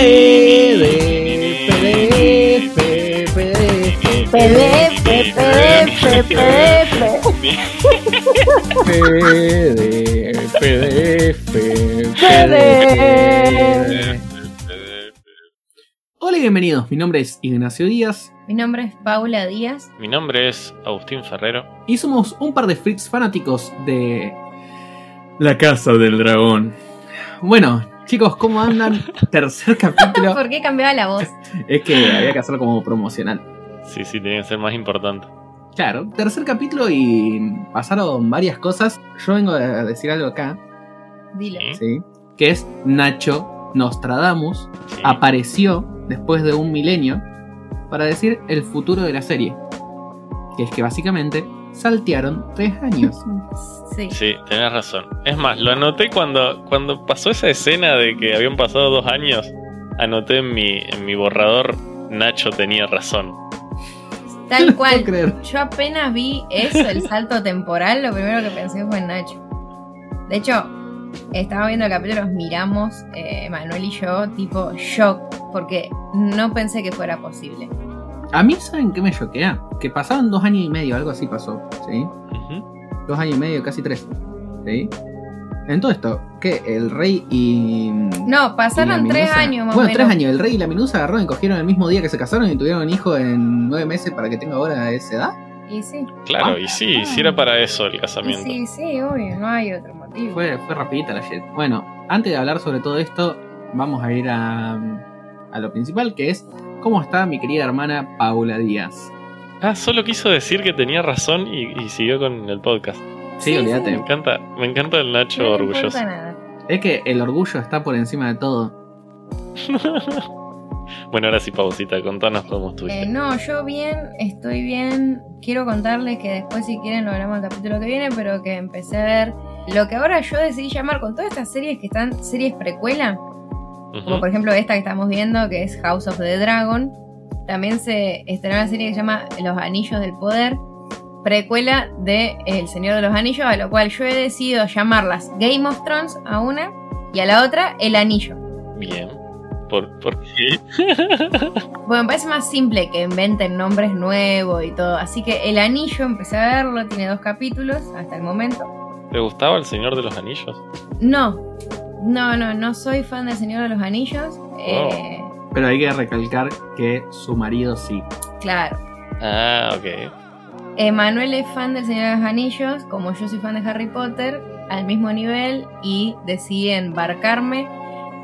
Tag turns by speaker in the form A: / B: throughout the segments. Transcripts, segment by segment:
A: PDF, PDF, PDF, PDF. Hola y bienvenidos, mi nombre es Ignacio Díaz.
B: Mi nombre es Paula Díaz.
C: Mi nombre es Agustín Ferrero.
A: Y somos un par de freaks fanáticos de La Casa del Dragón. Bueno, chicos, ¿cómo andan? Tercer capítulo.
B: ¿Por qué cambiaba la voz?
A: Es que había que hacerlo como promocional.
C: Sí, sí, tenía que ser más importante.
A: Claro, tercer capítulo y pasaron varias cosas. Yo vengo a decir algo acá.
B: Dilo.
A: ¿sí? Que es Nacho Nostradamus
C: Sí.
A: apareció después de un milenio para decir el futuro de la serie. Que es que básicamente saltearon tres años.
B: Sí.
C: Sí, tenés razón. Es más, lo anoté cuando, cuando pasó esa escena de que habían pasado dos años. Anoté en mi, en mi borrador, Nacho tenía razón.
B: Tal cual. Yo apenas vi eso, el salto temporal, lo primero que pensé fue en Nacho. De hecho, estaba viendo el capítulo, nos miramos, eh, Manuel y yo, tipo shock, porque no pensé que fuera posible.
A: A mí, ¿saben qué me choquea? Que pasaron dos años y medio, algo así pasó, ¿sí? Dos años y medio, casi tres, ¿sí? En todo esto, ¿qué? El rey y...
B: No,
A: y
B: pasaron tres años más
A: Bueno,
B: menos.
A: tres años. El rey y la Minusa agarraron y cogieron el mismo día que se casaron y tuvieron un hijo en nueve meses para que tenga ahora esa edad.
B: Y sí,
C: Claro,
A: Ah.
C: y sí, sí era para eso el casamiento.
B: sí, sí, obvio, no hay otro motivo.
A: Fue, fue rapidita la shit. Bueno, antes de hablar sobre todo esto, vamos a ir a, a lo principal, que es cómo está mi querida hermana Paula Díaz.
C: Ah, solo quiso decir que tenía razón y, y siguió con el podcast.
A: Sí,
B: Sí,
A: olvídate.
C: Me encanta, me encanta el Nacho
B: no le
C: orgulloso.
B: importa nada.
A: Es que el orgullo está por encima de todo.
C: bueno, ahora sí, pausita, contanos cómo estuviste.
B: Eh, no, yo bien, estoy bien. Quiero contarles que después, si quieren, lo hablamos el capítulo que viene, pero que empecé a ver lo que ahora yo decidí llamar con todas estas series que están series precuela, Como por ejemplo esta que estamos viendo, que es House of the Dragon. También se estrenó una serie que se llama Los Anillos del Poder, precuela de El Señor de los Anillos, a lo cual yo he decidido llamarlas Game of Thrones a una y a la otra El Anillo.
C: Bien. ¿Por, por qué?
B: Bueno, me parece más simple que inventen nombres nuevos y todo. Así que El Anillo, empecé a verlo, tiene dos capítulos hasta el momento.
C: ¿Te gustaba el Señor de los Anillos?
B: No, no, no, no soy fan del Señor de los Anillos. Eh,
A: Pero hay que recalcar que su marido sí.
B: claro.
C: Ah, ok.
B: Emanuel es fan del Señor de los Anillos, como yo soy fan de Harry Potter, al mismo nivel, y decidí embarcarme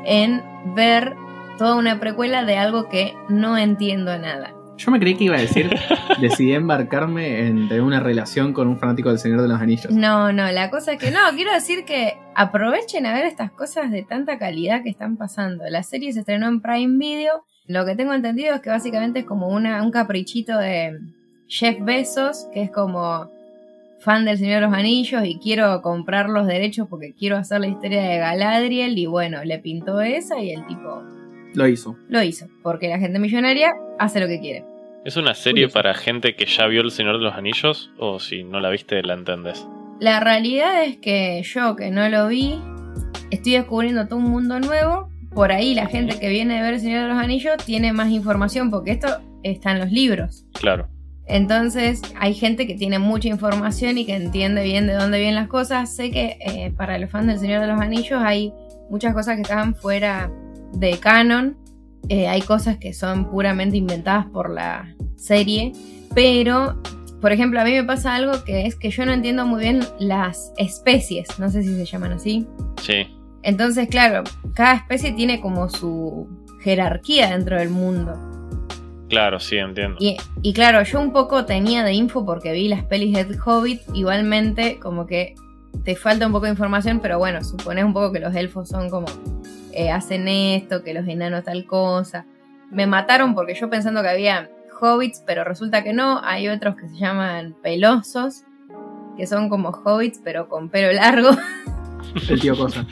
B: en ver toda una precuela de algo que no entiendo nada.
A: Yo me creí que iba a decir, decidí embarcarme en tener una relación con un fanático del Señor de los Anillos.
B: No, no, la cosa es que no, quiero decir que aprovechen a ver estas cosas de tanta calidad que están pasando. La serie se estrenó en Prime Video. Lo que tengo entendido es que básicamente es como una, un caprichito de Jeff Bezos, que es como fan del Señor de los Anillos y quiero comprar los derechos porque quiero hacer la historia de Galadriel y bueno, le pintó esa y el tipo
A: Lo hizo.
B: lo hizo, porque la gente millonaria hace lo que quiere.
C: ¿Es una serie
A: Curioso.
C: para gente que ya vio El Señor de los Anillos? ¿O si no la viste, la entendés?
B: La realidad es que yo que no lo vi, estoy descubriendo todo un mundo nuevo. Por ahí la gente que viene de ver El Señor de los Anillos tiene más información porque esto está en los libros.
C: Claro.
B: Entonces hay gente que tiene mucha información y que entiende bien de dónde vienen las cosas. Sé que eh, para los fans del Señor de los Anillos hay muchas cosas que están fuera de canon. Eh, hay cosas que son puramente inventadas por la serie. Pero, por ejemplo, a mí me pasa algo que es que yo no entiendo muy bien las especies. No sé si se llaman así.
C: Sí.
B: Entonces, claro, cada especie tiene como su jerarquía dentro del mundo.
C: Claro, sí, entiendo.
B: Y, y claro, yo un poco tenía de info porque vi las pelis de Hobbit. Igualmente, como que te falta un poco de información, pero bueno, supones un poco que los elfos son como. eh, hacen esto, que los enanos tal cosa. Me mataron porque yo pensando que había hobbits, pero resulta que no. Hay otros que se llaman pelosos, que son como hobbits, pero con pelo largo.
A: El tío Cosa.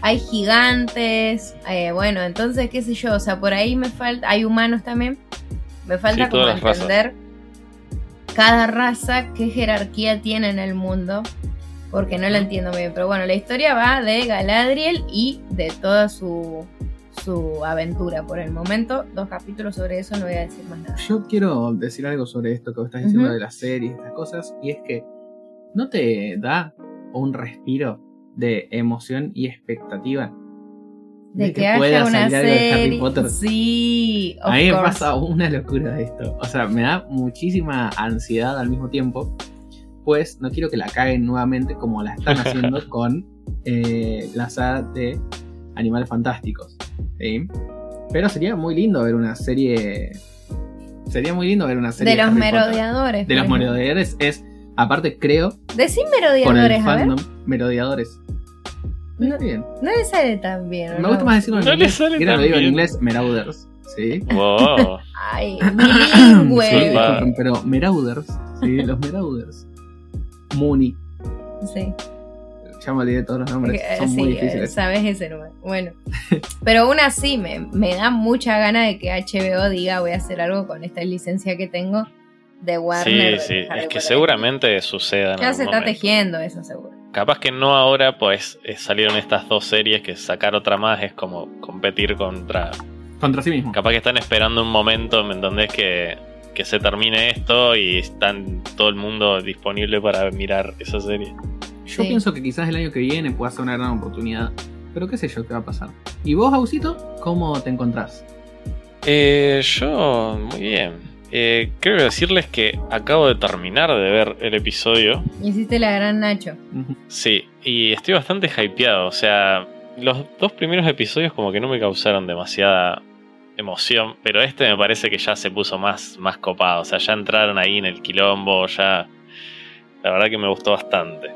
B: hay gigantes, eh, bueno, entonces, qué sé yo, o sea, por ahí me falta, hay humanos también, me falta
C: Sí,
B: como
C: razas.
B: Cada raza qué jerarquía tiene en el mundo, porque no lo entiendo muy bien, pero bueno, la historia va de Galadriel y de toda su, su aventura por el momento. Dos capítulos sobre eso, no voy a decir más nada.
A: Yo quiero decir algo sobre esto que vos estás diciendo
B: Ujú.
A: de las series, estas cosas, y es que no te da un respiro de emoción y expectativa
B: De, que,
A: pueda
B: haya una
A: algo de Harry
B: serie.
A: Potter.
B: Sí, of
A: A mí me pasa una locura de esto. O sea, me da muchísima ansiedad al mismo tiempo. Pues no quiero que la caguen nuevamente como la están haciendo con eh, la saga de Animales Fantásticos. ¿sí? Pero sería muy lindo ver una serie. Sería muy lindo ver una serie
B: De los
A: Harry Potter.
B: merodeadores.
A: De los
B: por
A: merodeadores es. Aparte, creo, el
B: merodeadores, a ver.
A: fandom, merodeadores.
B: No,
A: Bien.
B: no le sale tan bien. ¿o
A: Me
B: no?
A: gusta más decirlo en
C: No le
A: inglés.
C: sale
A: Mira,
C: tan
A: lo digo en
C: bien.
A: inglés, Marauders. ¿Sí?
C: Wow.
B: Ay,
A: Sí,
B: bilingüe.
A: disculpen, pero Marauders, sí, los Marauders. Mooney,
B: sí.
A: ya me olvidé todos los nombres,
B: Eh,
A: son
B: sí,
A: muy difíciles.
B: sabes ese número. Bueno, pero aún así me, me da mucha gana de que HBO diga voy a hacer algo con esta licencia que tengo de
C: Sí,
B: Warner.
C: sí.
B: Harry
C: Es que seguramente suceda. en
B: Ya se está
C: momento.
B: tejiendo eso, seguro.
C: Capaz que no ahora, pues eh, salieron estas dos series que sacar otra más es como competir contra.
A: Contra sí mismo.
C: Capaz que están esperando un momento en donde es que, que se termine esto y están todo el mundo disponible para mirar esa serie.
A: Yo
B: Sí.
A: pienso que quizás el año que viene pueda ser una gran oportunidad. Pero qué sé yo qué va a pasar. ¿Y vos, Ausito, cómo te encontrás?
C: Eh, yo, muy bien. Eh, quiero decirles que acabo de terminar de ver el episodio.
B: Hiciste la gran Nacho.
C: Sí, y estoy bastante hypeado. O sea, los dos primeros episodios como que no me causaron demasiada emoción, pero este me parece que ya se puso más, más copado. O sea, ya entraron ahí en el quilombo, ya... La verdad que me gustó bastante.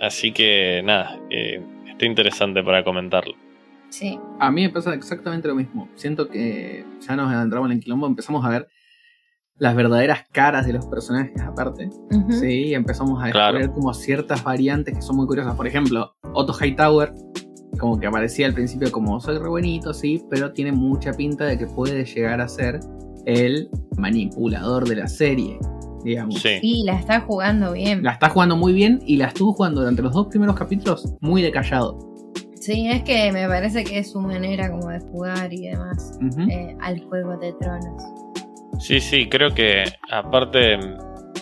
C: Así que nada, eh, está interesante para comentarlo.
B: Sí.
A: A mí me pasa exactamente lo mismo. Siento que ya nos adentramos en el quilombo, empezamos a ver las verdaderas caras de los personajes aparte.
B: Ujú.
A: Sí, y empezamos a
C: Claro.
A: descubrir como ciertas variantes que son muy curiosas. Por ejemplo, Otto Hightower, como que aparecía al principio como soy re buenito, sí, pero tiene mucha pinta de que puede llegar a ser el manipulador de la serie, digamos.
C: Sí,
B: Sí, la está jugando bien.
A: La está jugando muy bien y la estuvo jugando durante los dos primeros capítulos muy de callado.
B: Sí, es que me parece que es su manera como de jugar y demás eh, al Juego de Tronos.
C: Sí, sí, creo que aparte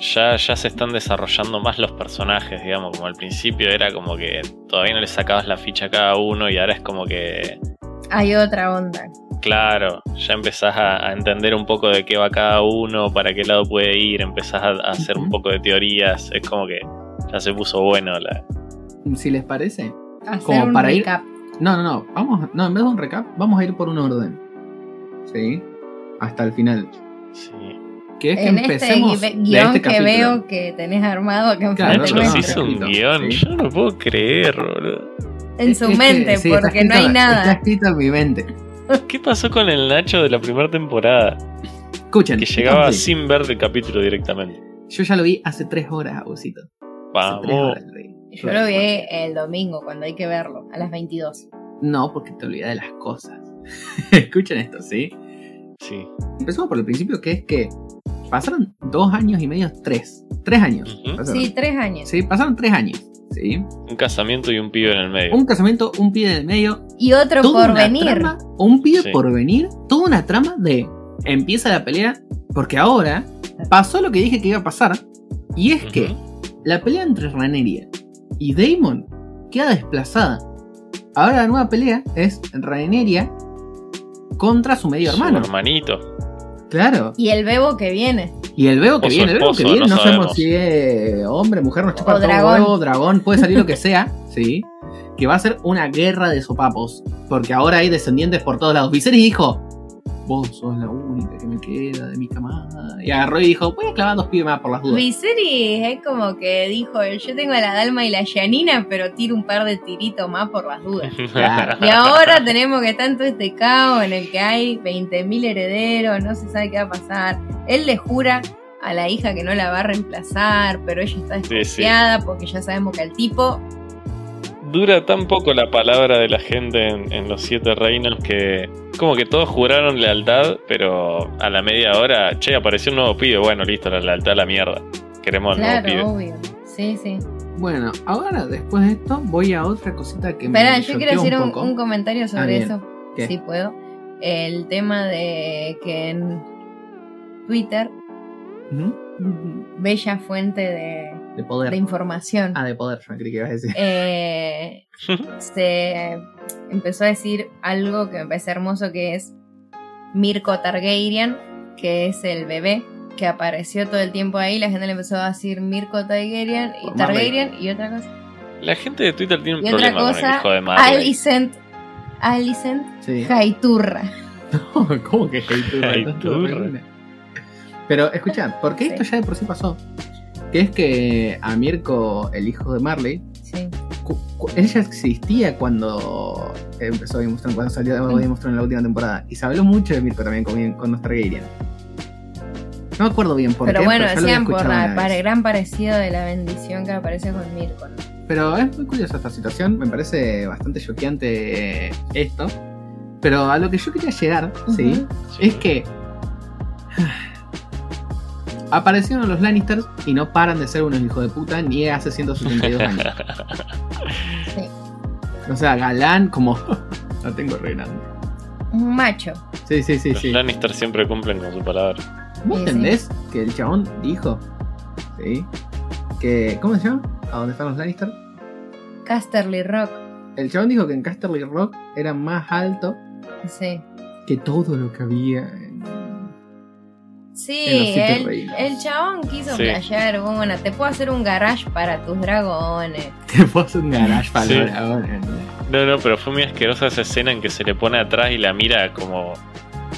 C: ya, ya se están desarrollando más los personajes, digamos, como al principio era como que todavía no le sacabas la ficha a cada uno y ahora es como que
B: Hay otra onda.
C: Claro, ya empezás a, a entender un poco de qué va cada uno, para qué lado puede ir, empezás a, a hacer un poco de teorías, es como que ya se puso bueno la...
A: Si les parece.
B: Hacer
A: Como
B: un
A: para ir-
B: recap.
A: No, no, no. Vamos, no, en vez de un recap, vamos a ir por un orden. ¿Sí? Hasta el final. Que es que
B: en este
A: de
B: guion
A: este
B: que
A: capítulo.
B: veo que tenés armado acá
A: Claro,
B: enfrente
C: Nacho
A: no,
C: se
A: no,
B: nuestro.
C: hizo un guion,
A: sí.
C: yo no lo puedo creer, boludo.
B: en su
A: es que,
B: mente,
A: sí,
B: porque no hay
A: escrito- Está
B: nada.
A: escrito en mi mente.
C: ¿Qué pasó con el Nacho de la primera temporada?
A: Escuchen.
C: Que llegaba sin ver el capítulo directamente.
A: Yo ya lo vi hace tres horas, Agusito. Hace tres
C: Vamos.
A: horas lo vi.
B: Yo lo vi el domingo, cuando hay que verlo, a las 22.
A: No, porque te olvidas de las cosas. Escuchen esto, ¿sí?
C: Sí.
A: Empezamos por el principio, que es que pasaron dos años y medio, tres. Tres años.
B: Sí, tres años.
A: Sí, pasaron tres años. ¿Sí?
C: Un casamiento y un pibe en el medio.
A: Un casamiento, un pibe en el medio,
B: Y otro por venir.
A: trama, un pibe
C: Sí.
A: por venir, toda una trama de empieza la pelea, porque ahora pasó lo que dije que iba a pasar, y es que la pelea entre Raneria y Damon queda desplazada. Ahora la nueva pelea es Raneria contra su medio
C: Su
A: hermano.
C: hermanito.
A: Claro.
B: Y el bebo que viene.
A: Y el veo que
C: O
A: viene, el veo que viene, no,
C: no
A: sabemos si es hombre, mujer, nos chupa
B: O
A: todo
B: dragón.
A: huevo, dragón, puede salir lo que sea, sí. Que va a ser una guerra de sopapos. Porque ahora hay descendientes por todos lados. Viserys dijo: Vos sos la única que me queda de mi camada. Y agarró y dijo: Voy a clavar dos pibes más por las dudas.
B: Viserys es como que dijo, yo tengo a la Dalma y la Yanina, pero tiro un par de tiritos más por las dudas.
A: Claro.
B: Y ahora tenemos que estar en todo este caos en el que hay 20.000 herederos, no se sabe qué va a pasar. Él le jura a la hija que no la va a reemplazar, pero ella está
C: Sí, sí.
B: desconfiada porque ya sabemos que el tipo
C: Dura tan poco la palabra de la gente en, en los siete reinos que como que todos juraron lealtad, pero a la media hora, che, apareció un nuevo pibe, bueno, listo, la lealtad a la mierda. Queremos al nuevo
B: Claro,
C: pibe.
B: obvio. Sí, sí.
A: Bueno, ahora después de esto, voy a otra cosita que
B: Espera,
A: me
B: yo quiero decir
A: un
B: un, comentario
A: Ah,
B: sobre eso.
A: ¿Qué?
B: Sí puedo. El tema de que en Twitter,
A: Ujú.
B: bella fuente de,
A: De poder.
B: de información,
A: Ah, de poder, yo creí que ibas a decir.
B: eh, se empezó a decir algo que me parece hermoso que es Mirko Targaryen, que es el bebé que apareció todo el tiempo ahí, la gente le empezó a decir Mirko Targaryen y
A: Por
B: Targaryen y otra cosa.
C: La gente de Twitter tiene un
B: Y otra
C: problema con el hijo de Marley.
B: Alicent, Alicent
A: Sí.
B: Jaiturra.
A: ¿Cómo que Heiturra?
C: Heiturra.
A: Pero escucha, porque
B: Sí.
A: esto ya de por sí pasó. Que es que a Mirko, el hijo de Marley,
B: Sí.
A: ya existía cuando empezó Game of Thrones, cuando salió de Game of Thrones en la última temporada. Y se habló mucho de Mirko también con, con nuestra Targaryen. No me acuerdo bien por
B: Pero
A: qué,
B: bueno,
A: lo había
B: decían por la para
A: vez.
B: gran parecido de la bendición que aparece con Mirko. ¿no?
A: Pero es muy curiosa esta situación, me parece bastante choqueante esto. Pero a lo que yo quería llegar. Sí. Es que aparecieron los Lannisters y no paran de ser unos hijos de puta ni hace 172 años.
B: Sí.
A: O sea, galán como... no tengo re grande.
B: Un macho.
A: Sí, sí, sí,
C: Los
A: sí.
C: Lannister siempre cumplen con su palabra.
A: ¿Vos
B: Sí,
A: entendés que el chabón dijo? Sí. Que... ¿Cómo se llama? ¿A dónde están los Lannister?
B: Casterly Rock.
A: El chabón dijo que en Casterly Rock era más alto
B: Sí.
A: que todo lo que había en...
B: Sí, el, el chabón quiso
C: Sí.
B: playar, bueno, te puedo hacer un garage para tus dragones.
A: Te puso un garage para
C: Sí.
A: los dragones.
C: No, no, pero fue muy asquerosa esa escena en que se le pone atrás y la mira como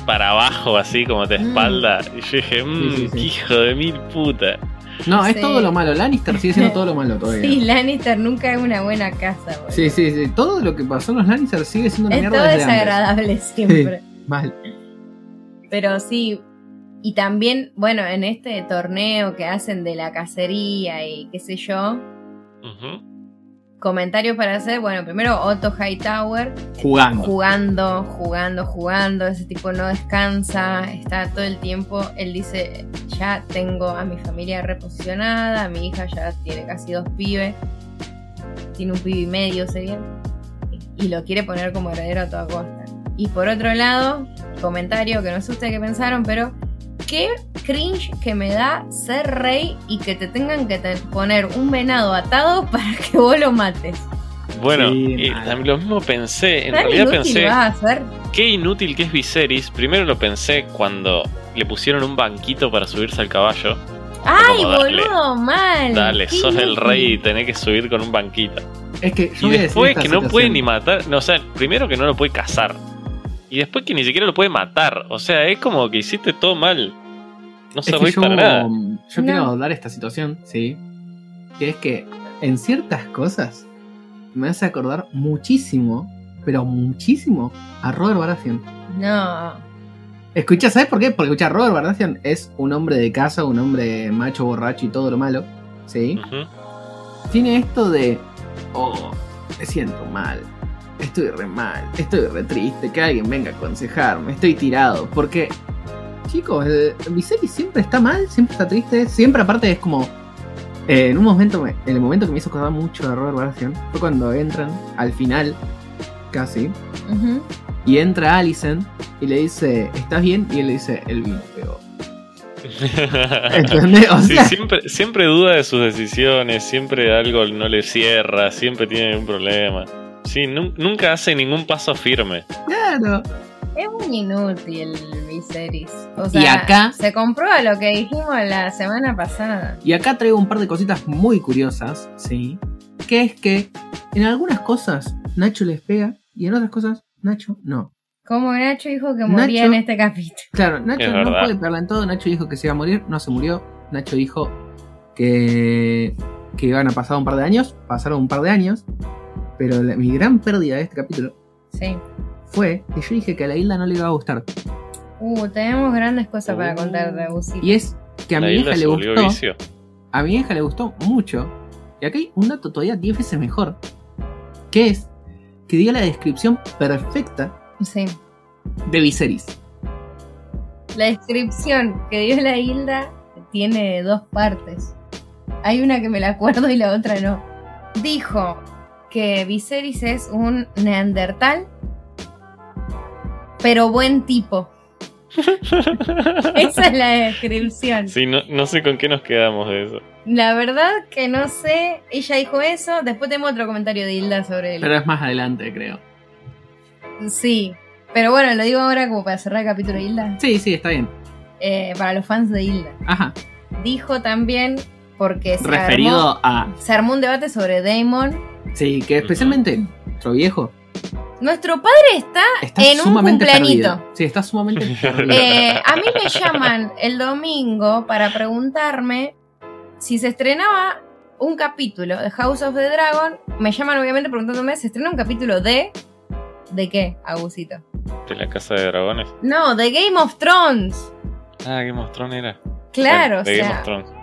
C: para abajo, así como de
B: Mm.
C: espalda. Y yo dije, mmm,
A: Sí, sí, sí.
C: hijo de mil puta.
A: No, es
B: Sí.
A: todo lo malo. Lannister sigue siendo todo lo malo todavía.
B: Sí, Lannister nunca es una buena casa, boludo.
A: Sí, sí, sí. Todo lo que pasó en los Lannister sigue siendo una
B: es
A: mierda
B: todo
A: desde antes.
B: desagradable siempre.
A: Mal.
B: Pero sí, y también, bueno, en este torneo que hacen de la cacería y qué sé yo,
C: Ujú.
B: comentarios para hacer, bueno, primero Otto Hightower
A: Jugando.
B: jugando, jugando, jugando, ese tipo no descansa, está todo el tiempo, él dice, ya tengo a mi familia reposicionada, mi hija ya tiene casi dos pibes, tiene un pibe y medio sería, y lo quiere poner como heredero a toda costa. Y por otro lado, comentario que no sé ustedes qué pensaron, pero qué cringe que me da ser rey y que te tengan que te- poner un venado atado para que vos lo mates.
C: Bueno,
A: Sí,
C: y
A: mal.
C: también lo mismo pensé. En realidad
B: inútil
C: pensé,
B: a hacer.
C: qué inútil que es Viserys. Primero lo pensé cuando le pusieron un banquito para subirse al caballo.
B: ¡Ay, boludo! Mal.
C: Dale, sos el rey y tenés que subir con un banquito.
A: Es que yo
C: Y
A: voy a decir
C: después que no puede ni matar. No, o sea, primero que no lo puede cazar. Y después que ni siquiera lo puede matar. O sea, es como que hiciste todo mal. No
A: Es que
C: para nada.
A: yo
B: No.
A: quiero hablar esta situación, sí. Que es que en ciertas cosas me hace acordar muchísimo, pero muchísimo, a Robert Baratheon.
B: No.
A: Escucha, ¿sabes por qué? Porque escucha, Robert Baratheon es un hombre de casa, un hombre macho, borracho y todo lo malo, ¿sí? Tiene esto de, oh, me siento mal, estoy re mal, estoy re triste, que alguien venga a aconsejarme, estoy tirado, porque, chicos, eh, Viserys siempre está mal, siempre está triste, siempre aparte es como, eh, en un momento, me- en el momento que me hizo acordar mucho de Robert Baratheon, fue cuando entran, al final, casi, y entra Alicent y le dice, ¿estás bien? Y él le dice, el vino pegó. ¿Entendés? O
C: Sí,
A: sea,
C: siempre, siempre duda de sus decisiones, siempre algo no le cierra, siempre tiene un problema. Sí, nun- nunca hace ningún paso firme.
A: claro.
B: Es muy inútil Viserys. O
A: Y
B: sea,
A: acá-
B: se comprueba lo que dijimos la semana pasada.
A: Y acá traigo un par de cositas muy curiosas, ¿sí? Que es que en algunas cosas Nacho les pega y en otras cosas Nacho no.
B: Como Nacho dijo que moría
A: Nacho-
B: en este capítulo.
A: Claro, Nacho
C: Es
A: no
C: verdad.
A: puede pegarla en todo. Nacho dijo que se iba a morir, no se murió. Nacho dijo que, que iban a pasar un par de años, pasaron un par de años. Pero la- mi gran pérdida de este capítulo
B: Sí.
A: fue que yo dije que a la isla no le iba a gustar.
B: Uh, tenemos grandes cosas para
C: Uh.
B: contar de Busi.
A: Y es que a
C: La
A: mi hija le gustó.
C: vicio.
A: A mi hija le gustó mucho. Y acá hay un dato todavía 10 veces mejor. Que es que dio la descripción perfecta
B: Sí.
A: de Viserys.
B: La descripción que dio la Hilda tiene dos partes. Hay una que me la acuerdo y la otra no. Dijo que Viserys es un neandertal pero buen tipo. Esa es la descripción.
C: Sí, no, no sé con qué nos quedamos de eso.
B: La verdad que no sé. Ella dijo eso. Después tengo otro comentario de Hilda sobre él.
A: Pero es más adelante, creo.
B: Sí. Pero bueno, lo digo ahora como para cerrar el capítulo de Hilda.
A: Sí, sí, está bien.
B: Eh, para los fans de Hilda.
A: Ajá.
B: Dijo también, porque se, armó,
A: Referido a.
B: se armó un debate sobre Damon.
A: Sí, que especialmente nuestro viejo
B: Nuestro padre está,
A: está
B: en un
A: sumamente
B: cumpleañito.
A: perdido. Sí, está sumamente perdido.
B: Eh, a mí me llaman el domingo para preguntarme si se estrenaba un capítulo de House of the Dragon. Me llaman obviamente preguntándome, ¿se estrena un capítulo de... ¿De qué, Agusito?
C: De la casa de dragones.
B: No, de Game of Thrones.
C: Ah, Game of Thrones era.
B: Claro, o
C: de Game
B: sea,
C: of Thrones.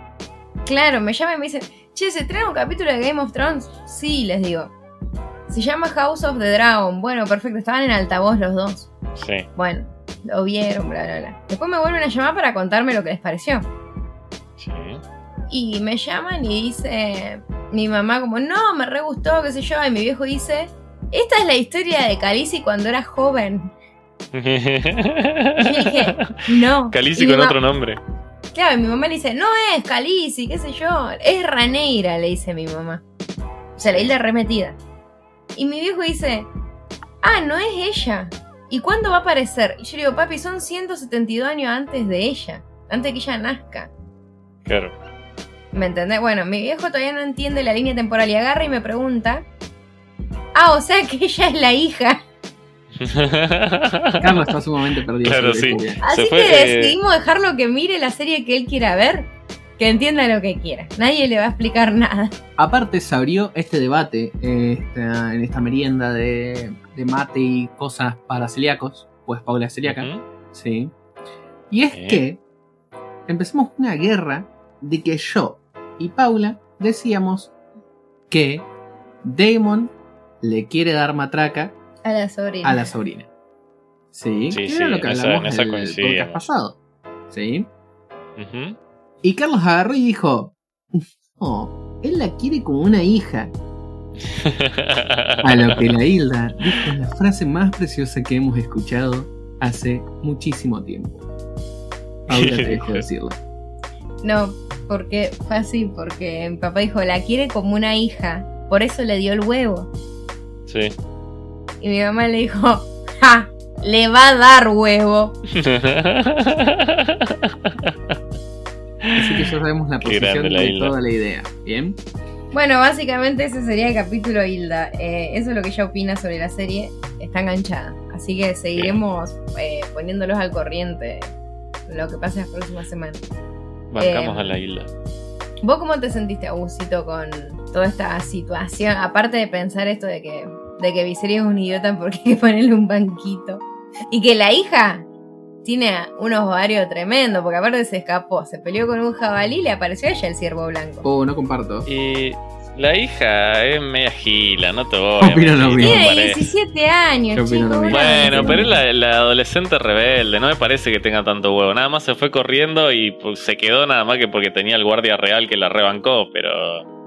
B: Claro, me llaman y me dicen, che, ¿se estrena un capítulo de Game of Thrones? Sí, les digo. Se llama House of the Dragon. Bueno, perfecto, estaban en altavoz los dos.
C: Sí.
B: Bueno, lo vieron, bla, bla, bla. Después me vuelven a llamar para contarme lo que les pareció.
C: Sí.
B: Y me llaman y dice mi mamá como, no, me re gustó, qué sé yo. Y mi viejo dice, esta es la historia de Calici cuando era joven. Y yo dije, no.
C: Calici con otro nombre.
B: Claro, mi mamá le dice, no es Calici, qué sé yo. Es Raneira, le dice mi mamá. O sea, la isla remetida. Y mi viejo dice, ah, no es ella. ¿Y cuándo va a aparecer? Y yo le digo, papi, son 172 años antes de ella. Antes de que ella nazca.
C: Claro.
B: ¿Me entendés? Bueno, mi viejo todavía no entiende la línea temporal y agarra y me pregunta. Ah, o sea que ella es la hija.
A: Carlos está sumamente perdido.
C: Claro,
A: sobre
C: sí.
B: Así
C: fue,
B: que
C: eh,
B: decidimos dejarlo que mire la serie que él quiera ver. Que entienda lo que quiera. Nadie le va a explicar nada.
A: Aparte se abrió este debate eh, esta- en esta merienda de, de mate y cosas para celíacos, pues Paula es celíaca, sí. Y es que empezamos una guerra de que yo y Paula decíamos que Damon le quiere dar matraca
B: A la sobrina.
A: a la sobrina. Sí,
C: Sí,
A: que
C: sí,
A: era lo que
C: esa-
A: hablamos
C: en esa
A: el podcast pasado. Sí. Y Carlos agarró y dijo, no, él la quiere como una hija. A lo que la Hilda dijo la frase más preciosa que hemos escuchado hace muchísimo tiempo. Paula te dejo decirlo.
B: No, porque fue así, porque mi papá dijo, la quiere como una hija. Por eso le dio el huevo.
C: Sí.
B: Y mi mamá le dijo, ¡ja! Le va a dar huevo.
A: Así que ya sabemos la posición
C: la
A: de
C: Hilda.
A: toda la idea. ¿Bien?
B: Bueno, básicamente ese sería el capítulo Hilda. Eh, eso es lo que ella opina sobre la serie. Está enganchada. Así que seguiremos eh, poniéndolos al corriente lo que pase las próximas semanas.
C: Bancamos
B: Eh,
C: a la isla.
B: ¿Vos cómo te sentiste, Agusito, con toda esta situación? Aparte de pensar esto de que, de que Viserys es un idiota porque hay que ponerle un banquito. Y que la hija tiene unos ovarios tremendos, porque aparte se escapó, se peleó con un jabalí y le apareció a ella el ciervo blanco.
A: Oh, no comparto.
C: Y la hija es media gila, no te voy a
A: Opino lo mismo.
B: Tiene
C: parece.
B: 17 años, chico.
A: lo mismo.
B: una
C: Bueno, pero es la, la adolescente rebelde, no me parece que tenga tanto huevo. Nada más se fue corriendo y pues, se quedó nada más que porque tenía el guardia real que la rebancó, pero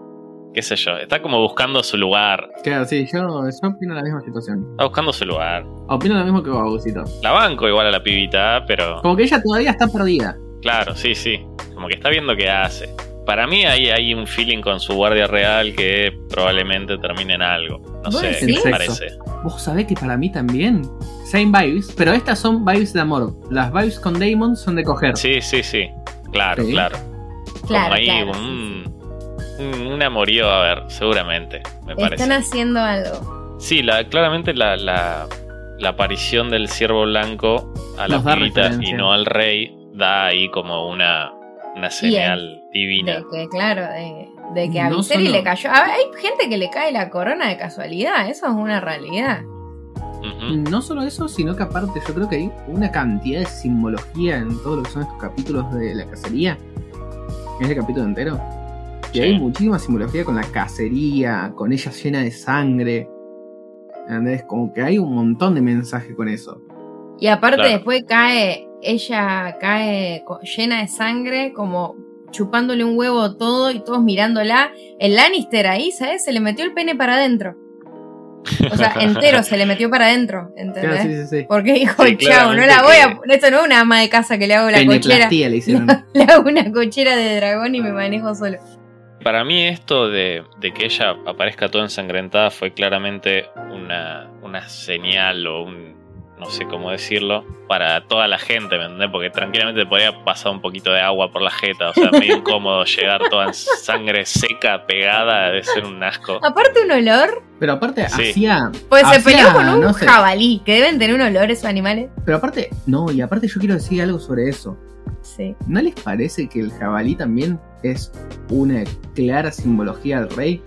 C: qué sé yo, está como buscando su lugar.
A: Claro, sí, yo, yo opino la misma situación.
C: Está buscando su lugar.
A: Opino lo mismo que vos, Agusito.
C: La banco igual a la pibita, pero
A: Como que ella todavía está perdida.
C: claro, sí, sí. Como que está viendo qué hace. Para mí hay, hay un feeling con su guardia real que probablemente termine en algo. No
B: ¿Vos
C: sé,
B: decís?
C: me parece.
A: Vos sabés que para mí también. Same vibes, pero estas son vibes de amor. Las vibes con Damon son de coger.
C: Sí, sí, sí. Claro,
A: Sí.
C: claro.
B: Claro,
C: como ahí
B: claro,
C: un, un, un amorío, a ver, seguramente, me parece.
B: Están haciendo algo.
C: Sí, la, claramente la, la, la aparición del ciervo blanco a la
A: Nos da
C: pibita y no al rey da ahí como una, una señal divina.
B: De que, claro, de, de que a
A: No
B: Viserys
A: solo-
B: le cayó. A ver, hay gente que le cae la corona de casualidad, eso es una realidad.
A: No solo eso, sino que aparte yo creo que hay una cantidad de simbología en todo lo que son estos capítulos de la cacería. En ese capítulo entero. Y
C: Sí.
A: hay muchísima simbología con la cacería, con ella llena de sangre. ¿Entendés? Como que hay un montón de mensaje con eso.
B: Y aparte
C: Claro.
B: después cae, ella cae llena de sangre, como chupándole un huevo todo y todos mirándola. El Lannister ahí, ¿sabes? Se le metió el pene para adentro. O sea, entero se le metió para adentro, ¿entendés?
A: Claro, sí, sí, sí.
B: Porque dijo,
C: Sí,
B: chao, no la voy a. Esto no es una ama de casa que le hago la cochera.
A: Le hicieron.
B: Le hago una cochera de dragón y me manejo solo.
C: Para mí esto de, de que ella aparezca toda ensangrentada fue claramente una, una señal o un, no sé cómo decirlo, para toda la gente, ¿me entendés? Porque tranquilamente podría pasar un poquito de agua por la jeta, o sea, medio incómodo llegar toda en sangre seca, pegada, debe ser un asco.
B: Aparte, un olor.
A: Pero aparte
C: Sí.
A: hacía.
B: Pues se peleó con un
A: no sé,
B: jabalí, que deben tener un olor esos animales.
A: Pero aparte, no, y aparte yo quiero decir algo sobre eso.
B: Sí.
A: ¿No les parece que el jabalí también es una clara simbología del rey?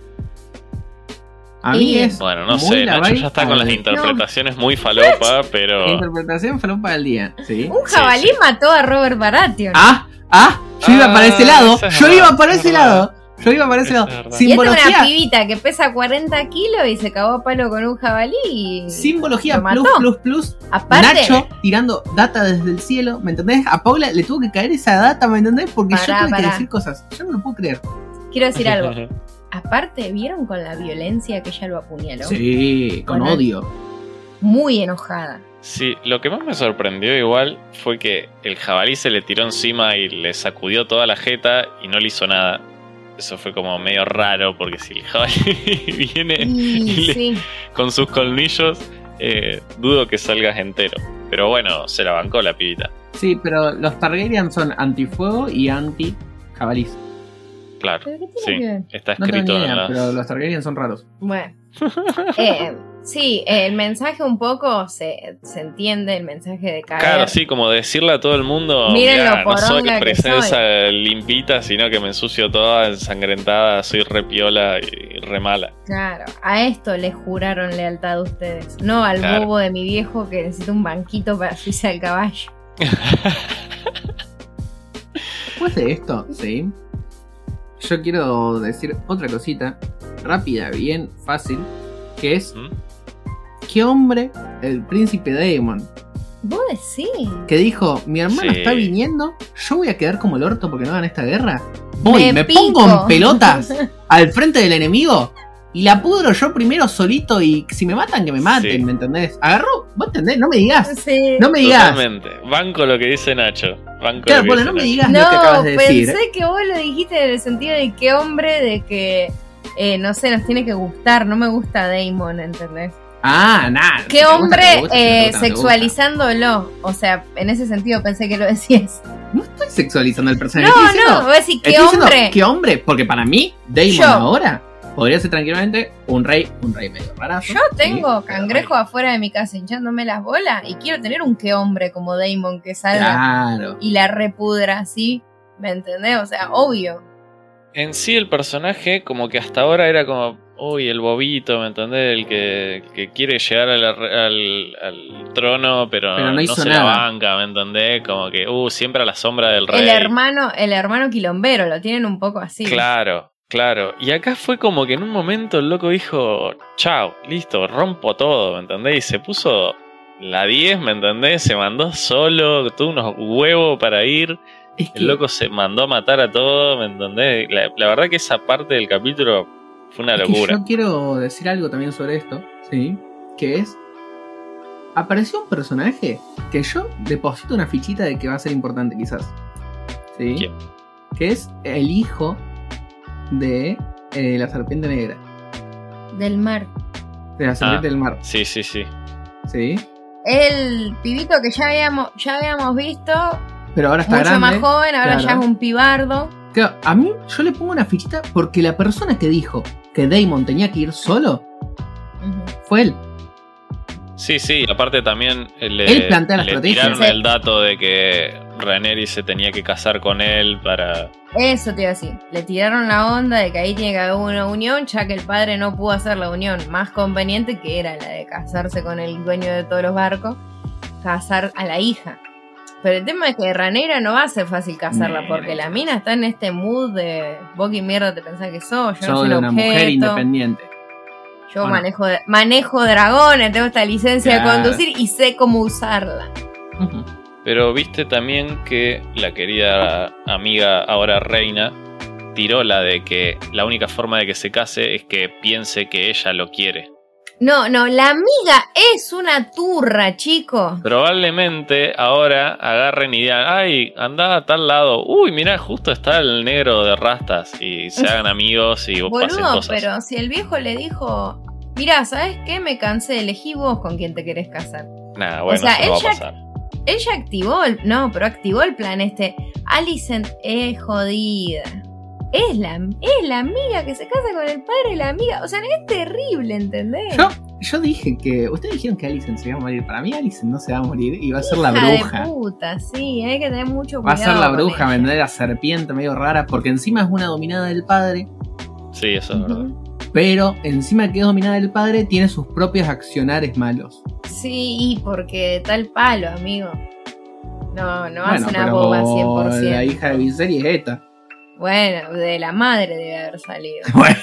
A: A mí
B: Y-
A: es.
C: Bueno, no
A: muy
C: sé, Nacho ya está con las interpretaciones muy falopa, pero...
A: Interpretación falopa del día, ¿sí?
B: Un jabalí
C: sí.
B: mató a Robert Baratheon.
A: Ah, ah, yo iba
C: Ah,
A: para ese lado,
C: es
A: yo
C: verdad,
A: iba para
C: es
A: ese
C: verdad.
A: lado, yo iba para ese lado.
C: es verdad.
B: y esta una
A: Simbología,
B: pibita que pesa 40 kilos y se cagó a palo con un jabalí y.
A: simbología plus, plus, plus.
B: Aparte,
A: Nacho tirando data desde el cielo, ¿me entendés? A Paula le tuvo que caer esa data, ¿me entendés? Porque yo tuve
B: pará.
A: que decir cosas. Yo no lo puedo creer.
B: quiero decir algo. Aparte, ¿vieron con la violencia que ella lo apuñaló?
A: Sí, con odio.
B: Muy enojada.
C: Sí, lo que más me sorprendió igual fue que el jabalí se le tiró encima y le sacudió toda la jeta y no le hizo nada. Eso fue como medio raro porque si el jabalí viene
B: Y
C: le-
B: sí.
C: con sus colmillos, eh, dudo que salgas entero. Pero bueno, se la bancó la pibita.
A: Sí, pero los Targaryen son antifuego y anti jabalís.
C: Claro,
B: ¿Pero qué tiene
C: sí,
B: que
C: está
A: No tengo
C: escrito en
A: idea,
C: las...
A: pero los Targaryen son raros.
B: Bueno. Eh, sí, el mensaje un poco se, se entiende, el mensaje de caer.
C: Claro, sí, como decirle a todo el mundo,
B: Miren
C: "Mirá,
B: lo
C: no soy
B: poronga que
C: presencia limpita, sino que me ensucio toda ensangrentada, soy repiola y re mala.
B: Claro, a esto le juraron lealtad a ustedes. No al
C: Claro.
B: bobo de mi viejo que necesita un banquito para subirse al caballo.
A: Después de esto, sí. Yo quiero decir otra cosita rápida, bien fácil, que es
C: ¿Mm?
A: Qué hombre el príncipe Daemon
B: Vos decís.
A: que dijo, mi hermano
C: Sí.
A: está viniendo, yo voy a quedar como el orto porque no hagan esta guerra. Voy, me, pongo en pelotas al frente del enemigo y la pudro yo primero solito y si me matan, que me maten,
C: Sí.
A: ¿me entendés? Agarró, vos entendés, no me digas,
B: Sí.
A: no me digas.
C: Totalmente. Banco lo que dice Nacho. Banco
A: Claro,
C: lo que
A: Polo,
C: dice
A: no me digas lo que
B: No,
A: acabas de
B: pensé
A: decir. ¿eh?
B: que vos lo dijiste en el sentido de qué hombre, de que, eh, no sé, nos tiene que gustar. No me gusta Damon, ¿entendés?
A: Ah, nada.
B: ¿Qué hombre eh, sexualizándolo? O sea, en ese sentido pensé que lo decís.
A: No estoy sexualizando el personaje.
B: No,
A: estoy diciendo-
B: no, voy a decir, ¿qué hombre?
A: ¿Qué hombre? Porque para mí, Damon
B: Yo.
A: ahora podría ser tranquilamente un rey, un rey medio rarazo.
B: Yo tengo cangrejo afuera de mi casa hinchándome las bolas y quiero tener un qué hombre como Damon que salga
A: Claro.
B: y la repudra así. ¿Me entendés? O sea, obvio.
C: En sí, el personaje, como que hasta ahora era como, uy, el bobito, ¿me entendés? El que, que quiere llegar al, al- al trono, pero,
A: Pero no
C: no,
A: hizo
C: se
A: nada.
C: la banca, ¿me entendés? Como que, uh, siempre a la sombra del rey.
B: El hermano, el hermano quilombero, lo tienen un poco así.
C: Claro, claro. Y acá fue como que en un momento el loco dijo, chao, listo, rompo todo, ¿me entendés? Y se puso la 10, ¿me entendés? Se mandó solo, tuvo unos huevos para ir.
A: Es que,
C: El loco se mandó a matar a todo, ¿me entendés? La, la verdad que esa parte del capítulo fue una locura.
A: yo quiero decir algo también sobre esto, ¿sí? Que es. Apareció un personaje que yo deposito una fichita de que va a ser importante, quizás. ¿Sí?
C: ¿Quién?
A: Que es el hijo de eh, la serpiente negra.
B: Del mar.
A: De la serpiente
C: Ah.
A: del mar.
C: Sí, sí, sí.
A: ¿Sí?
B: El pibito que ya habíamos, ya habíamos visto,
A: Pero ahora está
B: mucho
A: grande.
B: más joven, ahora
A: claro.
B: ya es un pibardo.
A: Claro, a mí yo le pongo una fichita porque la persona que dijo que Damon tenía que ir solo fue él.
C: Sí, sí, aparte también eh, le,
A: Él plantea la
C: le tiraron el dato de que Rhaenyra se tenía que casar con él para...
B: Eso te iba a decir. Le tiraron la onda de que ahí tiene que haber una unión, ya que el padre no pudo hacer la unión más conveniente, que era la de casarse con el dueño de todos los barcos, casar a la hija. Pero el tema es que Ranera no va a ser fácil casarla, porque la mina está en este mood de vos qué mierda te pensás que sos, yo no
A: Soy
B: soy un
A: una mujer independiente.
B: yo
A: ¿O no?
B: manejo, manejo dragones, tengo esta licencia
A: Claro.
B: de conducir y sé cómo usarla.
C: Pero viste también que la querida amiga, ahora reina, tiró la de que la única forma de que se case es que piense que ella lo quiere.
B: No, no, la amiga es una turra, chico.
C: Probablemente ahora agarren y digan, ay, anda a tal lado. Uy, mirá, justo está el negro de rastas. Y se hagan amigos y pasen
B: Boludo,
C: cosas.
B: pero si el viejo le dijo, mira, ¿sabes qué? Me cansé, elegí vos con quién te querés casar.
C: Nah, bueno,
B: sea,
C: eso no va a pasar.
B: Ella activó el. No, pero activó el plan este. Alicent es jodida. Es la, es la amiga que se casa con el padre de la amiga. O sea, es terrible, ¿entendés?
A: Yo, yo dije que. Ustedes dijeron que Alicent se iba a morir. Para mí, Alicent no se va a morir y va a ser la
B: Hija de
A: bruja.
B: puta, sí, hay que tener mucho
A: Va a
B: cuidado.
A: ser la bruja, vendrá la serpiente medio rara, porque encima es una dominada del padre,
C: Sí, eso es verdad.
A: Pero encima que es dominada del padre, tiene sus propios accionares malos.
B: Sí, y porque tal palo, amigo. No, no hace
A: bueno,
B: una
A: pero
B: boba 100%.
A: la hija de Viserys es esta.
B: Bueno, de la madre debe haber salido.
A: Bueno,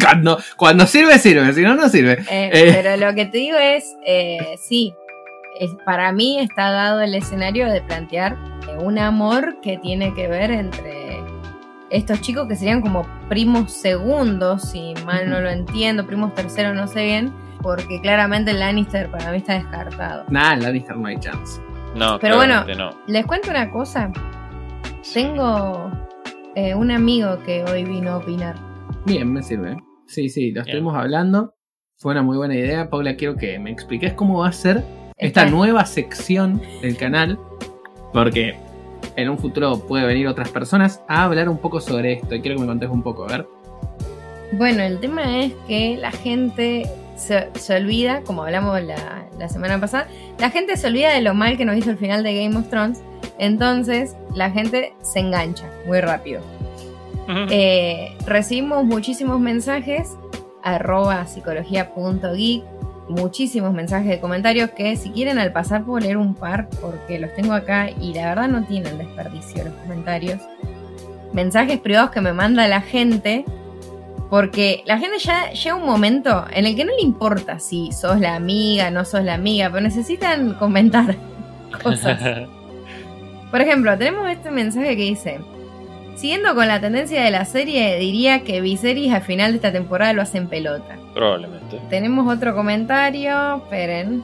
A: cuando, cuando sirve, sirve, si no, no sirve.
B: Eh,
A: Eh.
B: Pero lo que te digo es, eh, sí, es- para mí está dado el escenario de plantear un amor que tiene que ver entre estos chicos que serían como primos segundos, si mal no lo entiendo, primos terceros, no sé bien, porque claramente el Lannister para mí está descartado.
A: En Lannister no hay chance.
C: No,
B: Pero bueno,
C: no.
B: Les cuento una cosa, tengo eh, un amigo que hoy vino a opinar.
A: Bien, me sirve. Sí, sí, lo
C: Bien.
A: estuvimos hablando. Fue una muy buena idea. Paula, quiero que me expliques cómo va a ser esta
B: Está-
A: nueva sección del canal. Porque en un futuro puede venir otras personas a hablar un poco sobre esto. Y quiero que me contes un poco, a ver.
B: Bueno, el tema es que la gente se, se olvida, como hablamos la, la semana pasada, la gente se olvida de lo mal que nos hizo el final de Game of Thrones. Entonces, la gente se engancha muy rápido. Eh, recibimos muchísimos mensajes, arroba psicología.geek, muchísimos mensajes de comentarios que si quieren al pasar puedo leer un par porque los tengo acá y la verdad no tienen desperdicio los comentarios. Mensajes privados que me manda la gente porque la gente ya llega un momento en el que no le importa si sos la amiga, no sos la amiga, pero necesitan comentar cosas. Por ejemplo, tenemos este mensaje que dice: Siguiendo con la tendencia de la serie, diría que Viserys al final de esta temporada lo hacen pelota.
C: Probablemente.
B: Tenemos otro comentario, esperen.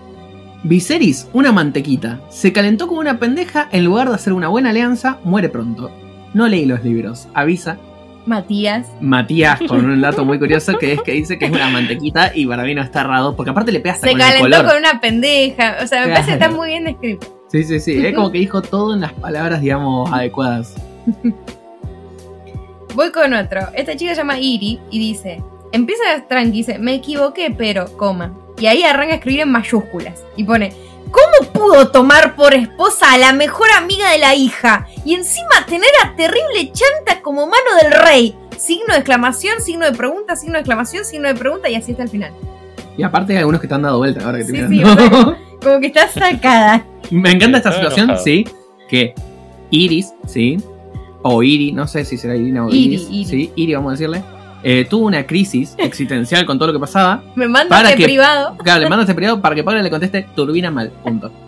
A: Viserys, una mantequita. Se calentó como una pendeja. En lugar de hacer una buena alianza, muere pronto. No leí los libros. Avisa
B: Matías.
A: Matías con un dato muy curioso que es que dice que es una mantequita y para mí no está errado. Porque aparte le pega hasta
B: Se
A: con el
B: calentó
A: color.
B: con una pendeja. O sea, me parece que está muy bien descrito.
A: Sí, sí, sí. Es como que dijo todo en las palabras, digamos, adecuadas.
B: Voy con otro. Esta chica se llama Iri y dice: Empieza tranqui, dice: Me equivoqué, pero, coma. Y ahí arranca a escribir en mayúsculas. Y pone: ¿Cómo pudo tomar por esposa a la mejor amiga de la hija? Y encima tener a terrible chanta como mano del rey. Signo de exclamación, signo de pregunta, signo de exclamación, signo de pregunta, y así está el final.
A: Y aparte hay algunos que te han dado vuelta ahora que te
B: Sí, sí, Como que está sacada.
A: Me encanta esta situación,
C: enojado.
A: sí. Que Iris, sí. O Iri, no sé si será Irina o
B: Iri,
A: Iris.
B: Iri.
A: Sí, Iri, vamos a decirle. Eh, tuvo una crisis existencial con todo lo que pasaba.
B: Me manda
A: Para que-
B: privado.
A: Claro, le mando este periodo para que Pablo le conteste turbina mal. Punto.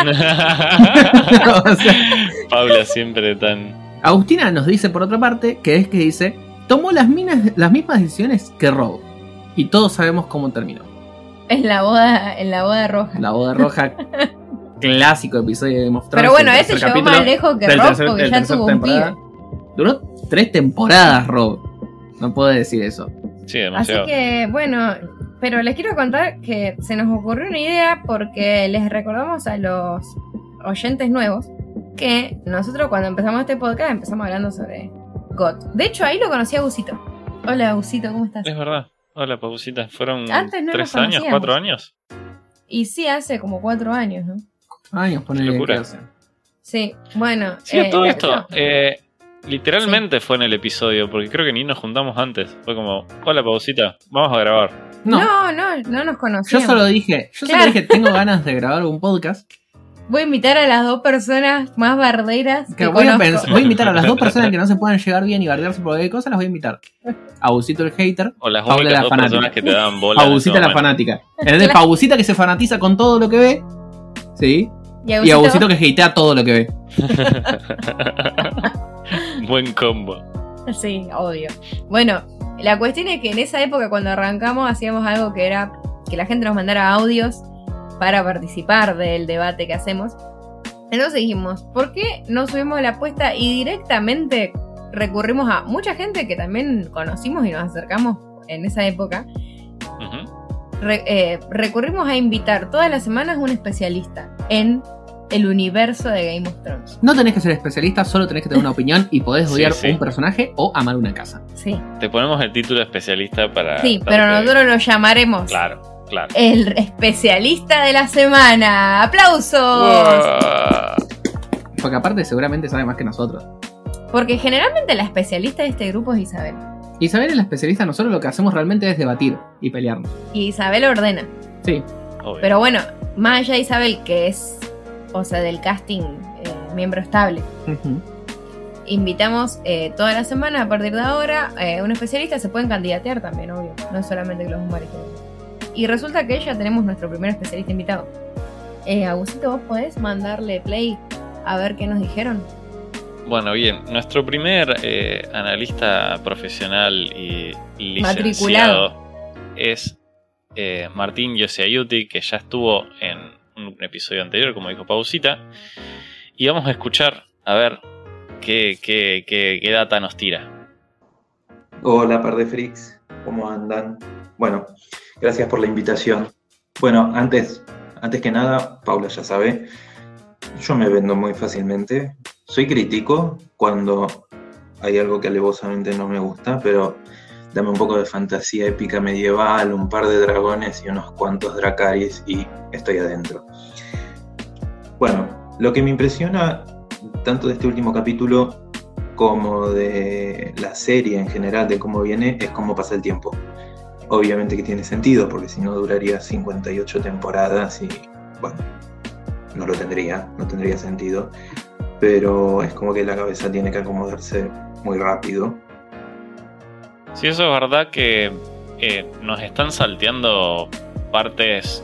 A: O sea,
C: siempre tan.
A: Agustina nos dice por otra parte que es que dice, tomó las, minas, las mismas decisiones que Rob. Y todos sabemos cómo terminó.
B: En la boda, en la boda roja.
A: La boda roja, clásico episodio de Game.
B: Pero bueno, ese llegó más lejos que Rob porque ya tuvo un pibe.
A: Duró tres temporadas, Rob. No puedo decir eso.
C: Sí,
B: Así
C: demasiado.
B: que, bueno, pero les quiero contar que se nos ocurrió una idea porque les recordamos a los oyentes nuevos que nosotros cuando empezamos este podcast empezamos hablando sobre GOT. De hecho, ahí lo conocí a Gusito. Hola, Gusito, ¿cómo estás?
C: Es verdad. Hola, Pausita. ¿Fueron
B: Antes no
C: tres años, cuatro años?
B: Y sí, hace como cuatro años, ¿no?
A: Años, ponele
C: Locura.
B: Sí, bueno.
C: Sí,
B: eh,
C: todo esto.
B: no.
C: eh, literalmente fue en el episodio, porque creo que ni nos juntamos antes. Fue como, hola, Pausita, vamos a grabar.
A: No,
B: No, no, no nos
A: yo
B: conocíamos.
A: solo dije, yo
B: Claro.
A: solo dije, tengo ganas de grabar un podcast.
B: Voy a invitar a las dos personas más barderas que,
A: Que voy, a voy a invitar a las dos personas que no se puedan llegar bien y bardearse por qué cosa, las voy a invitar. A Busito el hater,
C: O las
A: Paula la
C: dos
A: fanática.
C: personas que te daban bola.
A: a
C: en ese
A: Busita la
C: momento.
A: fanática. Es de Pabucita que se fanatiza con todo lo que ve. Sí.
B: Y
A: Y a
B: Agusito,
A: Busito que hatea todo lo que ve.
C: Buen combo.
B: Sí, obvio. Bueno, la cuestión es que en esa época cuando arrancamos hacíamos algo que era que la gente nos mandara audios para participar del debate que hacemos. Entonces dijimos, ¿por qué no subimos la apuesta y directamente recurrimos a mucha gente que también conocimos y nos acercamos en esa época? Re- eh, recurrimos a invitar todas las semanas un especialista en el universo de Game of Thrones.
A: No tenés que ser especialista, solo tenés que tener una opinión y podés odiar
C: sí.
A: un personaje o amar una casa.
B: Sí,
C: Te ponemos el título de especialista para.
B: sí, pero nosotros lo llamaremos
C: Claro, claro.
B: el especialista de la semana. ¡Aplausos!
A: Porque aparte seguramente sabe más que nosotros.
B: Porque generalmente la especialista de este grupo es Isabel.
A: Isabel es la especialista, nosotros lo que hacemos realmente es debatir y pelearnos.
B: Y Isabel ordena.
A: Sí,
C: Obvio.
B: Pero bueno, más allá de Isabel, que es, o sea, del casting, eh, miembro estable, invitamos eh, toda la semana a partir de ahora eh, un especialista. Se pueden candidatear también, obvio. No es solamente que los humanos Y resulta que ya tenemos nuestro primer especialista invitado. Eh, Agusito, ¿vos podés mandarle play a ver qué nos dijeron?
C: Bueno, bien, nuestro primer eh, analista profesional y licenciado es eh, Martín Yosiayuti, que ya estuvo en un episodio anterior, como dijo Pausita. Y vamos a escuchar a ver qué, data nos tira.
D: Hola, par de freaks, ¿cómo andan? Bueno, gracias por la invitación. Bueno, antes, antes que nada, Paula ya sabe, yo me vendo muy fácilmente. Soy crítico cuando hay algo que alevosamente no me gusta, pero dame un poco de fantasía épica medieval, un par de dragones y unos cuantos dracaris y estoy adentro. Bueno, lo que me impresiona tanto de este último capítulo como de la serie en general, de cómo viene, es cómo pasa el tiempo. Obviamente que tiene sentido, porque si no duraría 58 temporadas y, bueno, no lo tendría, no tendría sentido. Pero es como que la cabeza tiene que acomodarse muy rápido.
C: Si eso es verdad que eh, nos están salteando partes,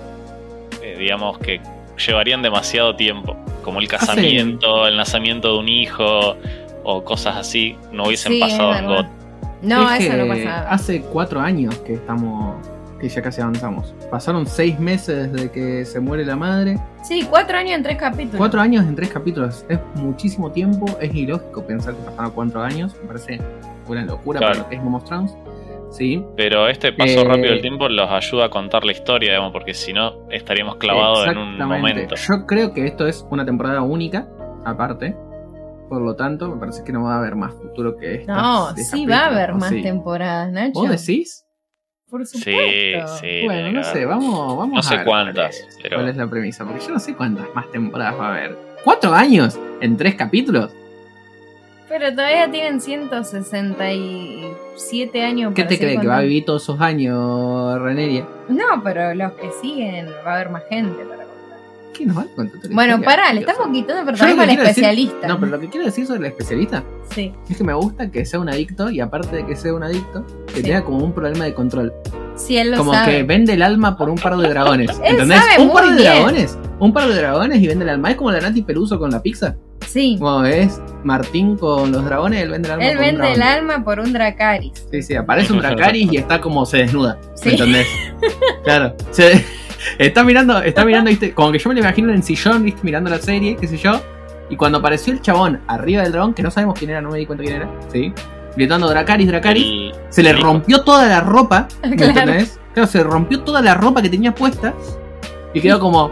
C: eh, digamos, que llevarían demasiado tiempo, como el casamiento, el nacimiento de un hijo o cosas así, no hubiesen
B: Sí,
C: pasado en. GOT.
B: No,
A: Es
B: eso
A: que
B: no pasaba.
A: Hace cuatro años que estamos, que ya casi avanzamos. Pasaron seis meses desde que se muere la madre.
B: Sí, cuatro años en tres capítulos.
A: Cuatro años en tres capítulos. Es muchísimo tiempo. Es ilógico pensar que pasaron cuatro años. Me parece una locura
C: Claro.
A: para lo que es Game of Thrones. Sí.
C: Pero este paso
A: Eh,
C: rápido del tiempo los ayuda a contar la historia, digamos, porque si no estaríamos clavados en un momento.
A: Yo creo que esto es una temporada única, aparte. Por lo tanto, me parece que no va a haber más futuro que esta.
B: No, sí va a haber
A: ¿o
B: más
A: sí?
B: temporadas, Nacho.
A: ¿Vos decís?
B: Por
C: Sí,
B: supuesto.
C: sí.
A: bueno,
C: tiene
A: no sé, vamos, vamos
C: No
A: a ver
C: cuántas,
A: cuál es,
C: pero-
A: cuál es la premisa, porque yo no sé cuántas más temporadas va a haber. ¿Cuatro años en tres capítulos?
B: Pero todavía tienen 167 años.
A: ¿Qué te crees? ¿Que va a vivir todos esos años, Reneria?
B: No, pero los que siguen va a haber más gente para contar.
A: ¿Qué nos va a contar
B: Bueno, pará, le estamos quitando protagonismo al
A: decir-
B: especialista.
A: No, pero lo que quiero decir sobre el especialista
B: Sí,
A: es que me gusta que sea un adicto y aparte de que sea un adicto, que
B: Sí.
A: tenga como un problema de control.
B: sí, él lo
A: como
B: sabe.
A: que vende el alma por un par de dragones. ¿Entendés? un par de
B: bien.
A: dragones. Un par de dragones y vende el alma. Es como la Nati Peluso con la pizza.
B: Sí,
A: Como es Martín con los dragones, él vende el alma
B: él
A: por un
B: vende el alma por un Dracaris.
A: Sí, sí, aparece un Dracaris y está como se desnuda.
B: Sí.
A: ¿Me entendés? Claro. Se- está mirando, está mirando, viste, como que yo me lo imagino en el sillón, viste, mirando la serie, qué sé yo. Y cuando apareció el chabón arriba del dragón, que no sabemos quién era, no me di cuenta quién era, sí. Gritando Dracaris, Dracaris.
C: El-
A: Se le rompió toda la ropa, ¿me
B: Claro.
A: entendés? Claro, se rompió toda la ropa que tenía puesta y quedó como,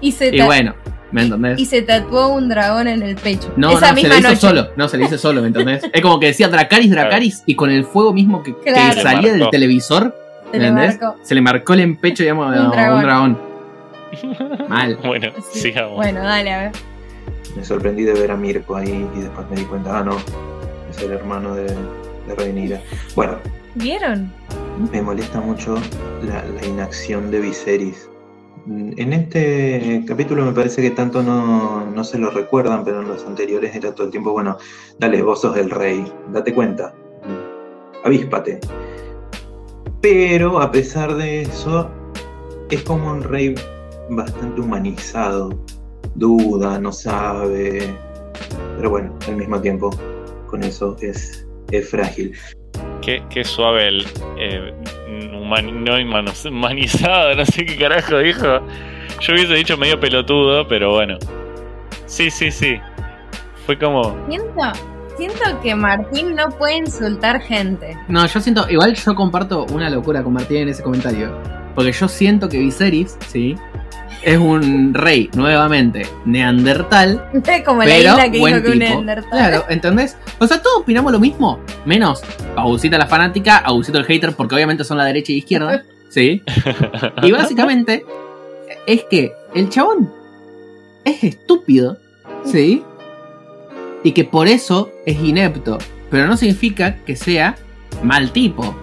B: Y se,
A: y
B: ta-
A: bueno, ¿me entendés?
B: y se tatuó un dragón en el pecho.
A: No,
B: Esa
A: no, se le hizo
B: noche.
A: solo, no, se le hizo solo, ¿me entendés? Es como que decía Dracaris, Dracaris y con el fuego mismo que,
B: Claro.
A: Salía
C: le
A: del televisor,
B: Se
A: ¿me
B: le
A: entendés?
B: marcó.
A: Se le marcó el empecho, digamos,
B: Un
A: a un
B: dragón.
A: dragón. Mal.
C: Bueno,
B: Sí.
C: sigamos.
B: Bueno, dale, a ver.
D: Me sorprendí de ver a Mirko ahí y después me di cuenta, ah, no, es el hermano de, de Rhaenyra. Bueno,
B: ¿Vieron?
D: me molesta mucho la, la inacción de Viserys. En este capítulo me parece que tanto no, no se lo recuerdan, pero en los anteriores era todo el tiempo, bueno, dale, vos sos el rey, date cuenta, avíspate. Pero a pesar de eso, es como un rey bastante humanizado, duda, no sabe, pero bueno, al mismo tiempo, con eso es, es frágil.
C: Qué, qué suave el eh, human- no humanizado, no sé qué carajo dijo. Yo hubiese dicho medio pelotudo, pero bueno. Sí, sí, sí. Fue como.
B: Siento, siento que Martín no puede insultar gente.
A: No, yo siento, igual yo comparto una locura con Martín en ese comentario. Porque yo siento que Viserys, sí, es un rey, nuevamente, neandertal,
B: Como la isla que dijo que un
A: tipo.
B: Neandertal.
A: Claro, ¿entendés? O sea, todos opinamos lo mismo, menos Abusita la fanática, Abusito el hater, porque obviamente son la derecha y izquierda, ¿sí? Y básicamente es que el chabón es estúpido, ¿sí? Y que por eso es inepto, pero no significa que sea mal tipo.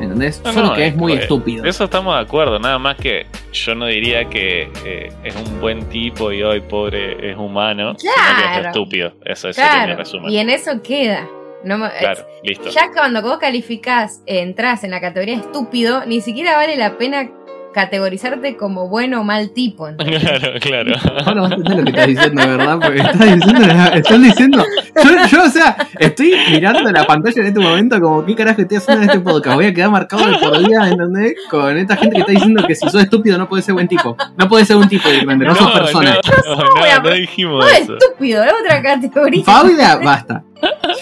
A: ¿Entendés?
C: No,
A: Solo
C: no,
A: que es muy
C: eh,
A: estúpido.
C: Eso estamos de acuerdo, nada más que yo no diría que eh, es un buen tipo y hoy pobre es humano, sino que es
B: Claro.
C: estúpido. Eso, ese es mi
B: Claro,
C: resumen.
B: y en eso queda. No me-
C: Claro, listo.
B: Ya cuando vos calificás, eh, entras en la categoría estúpido, ni siquiera vale la pena categorizarte como bueno o mal tipo. ¿entendés?
C: Claro, claro.
A: Ahora vas a entender lo que estás diciendo, de verdad, porque estás diciendo, están diciendo. Yo, yo, o sea, estoy mirando la pantalla en este momento como qué carajo estoy haciendo en este podcast. Voy a quedar marcado de por vida, ¿entendés? Con esta gente que está diciendo que si sos estúpido no puedes ser buen tipo. No puedes ser un tipo directamente, no, sos persona.
C: No, no, no dijimos
B: No es
C: eso.
B: estúpido, es otra categoría.
A: Paula, basta.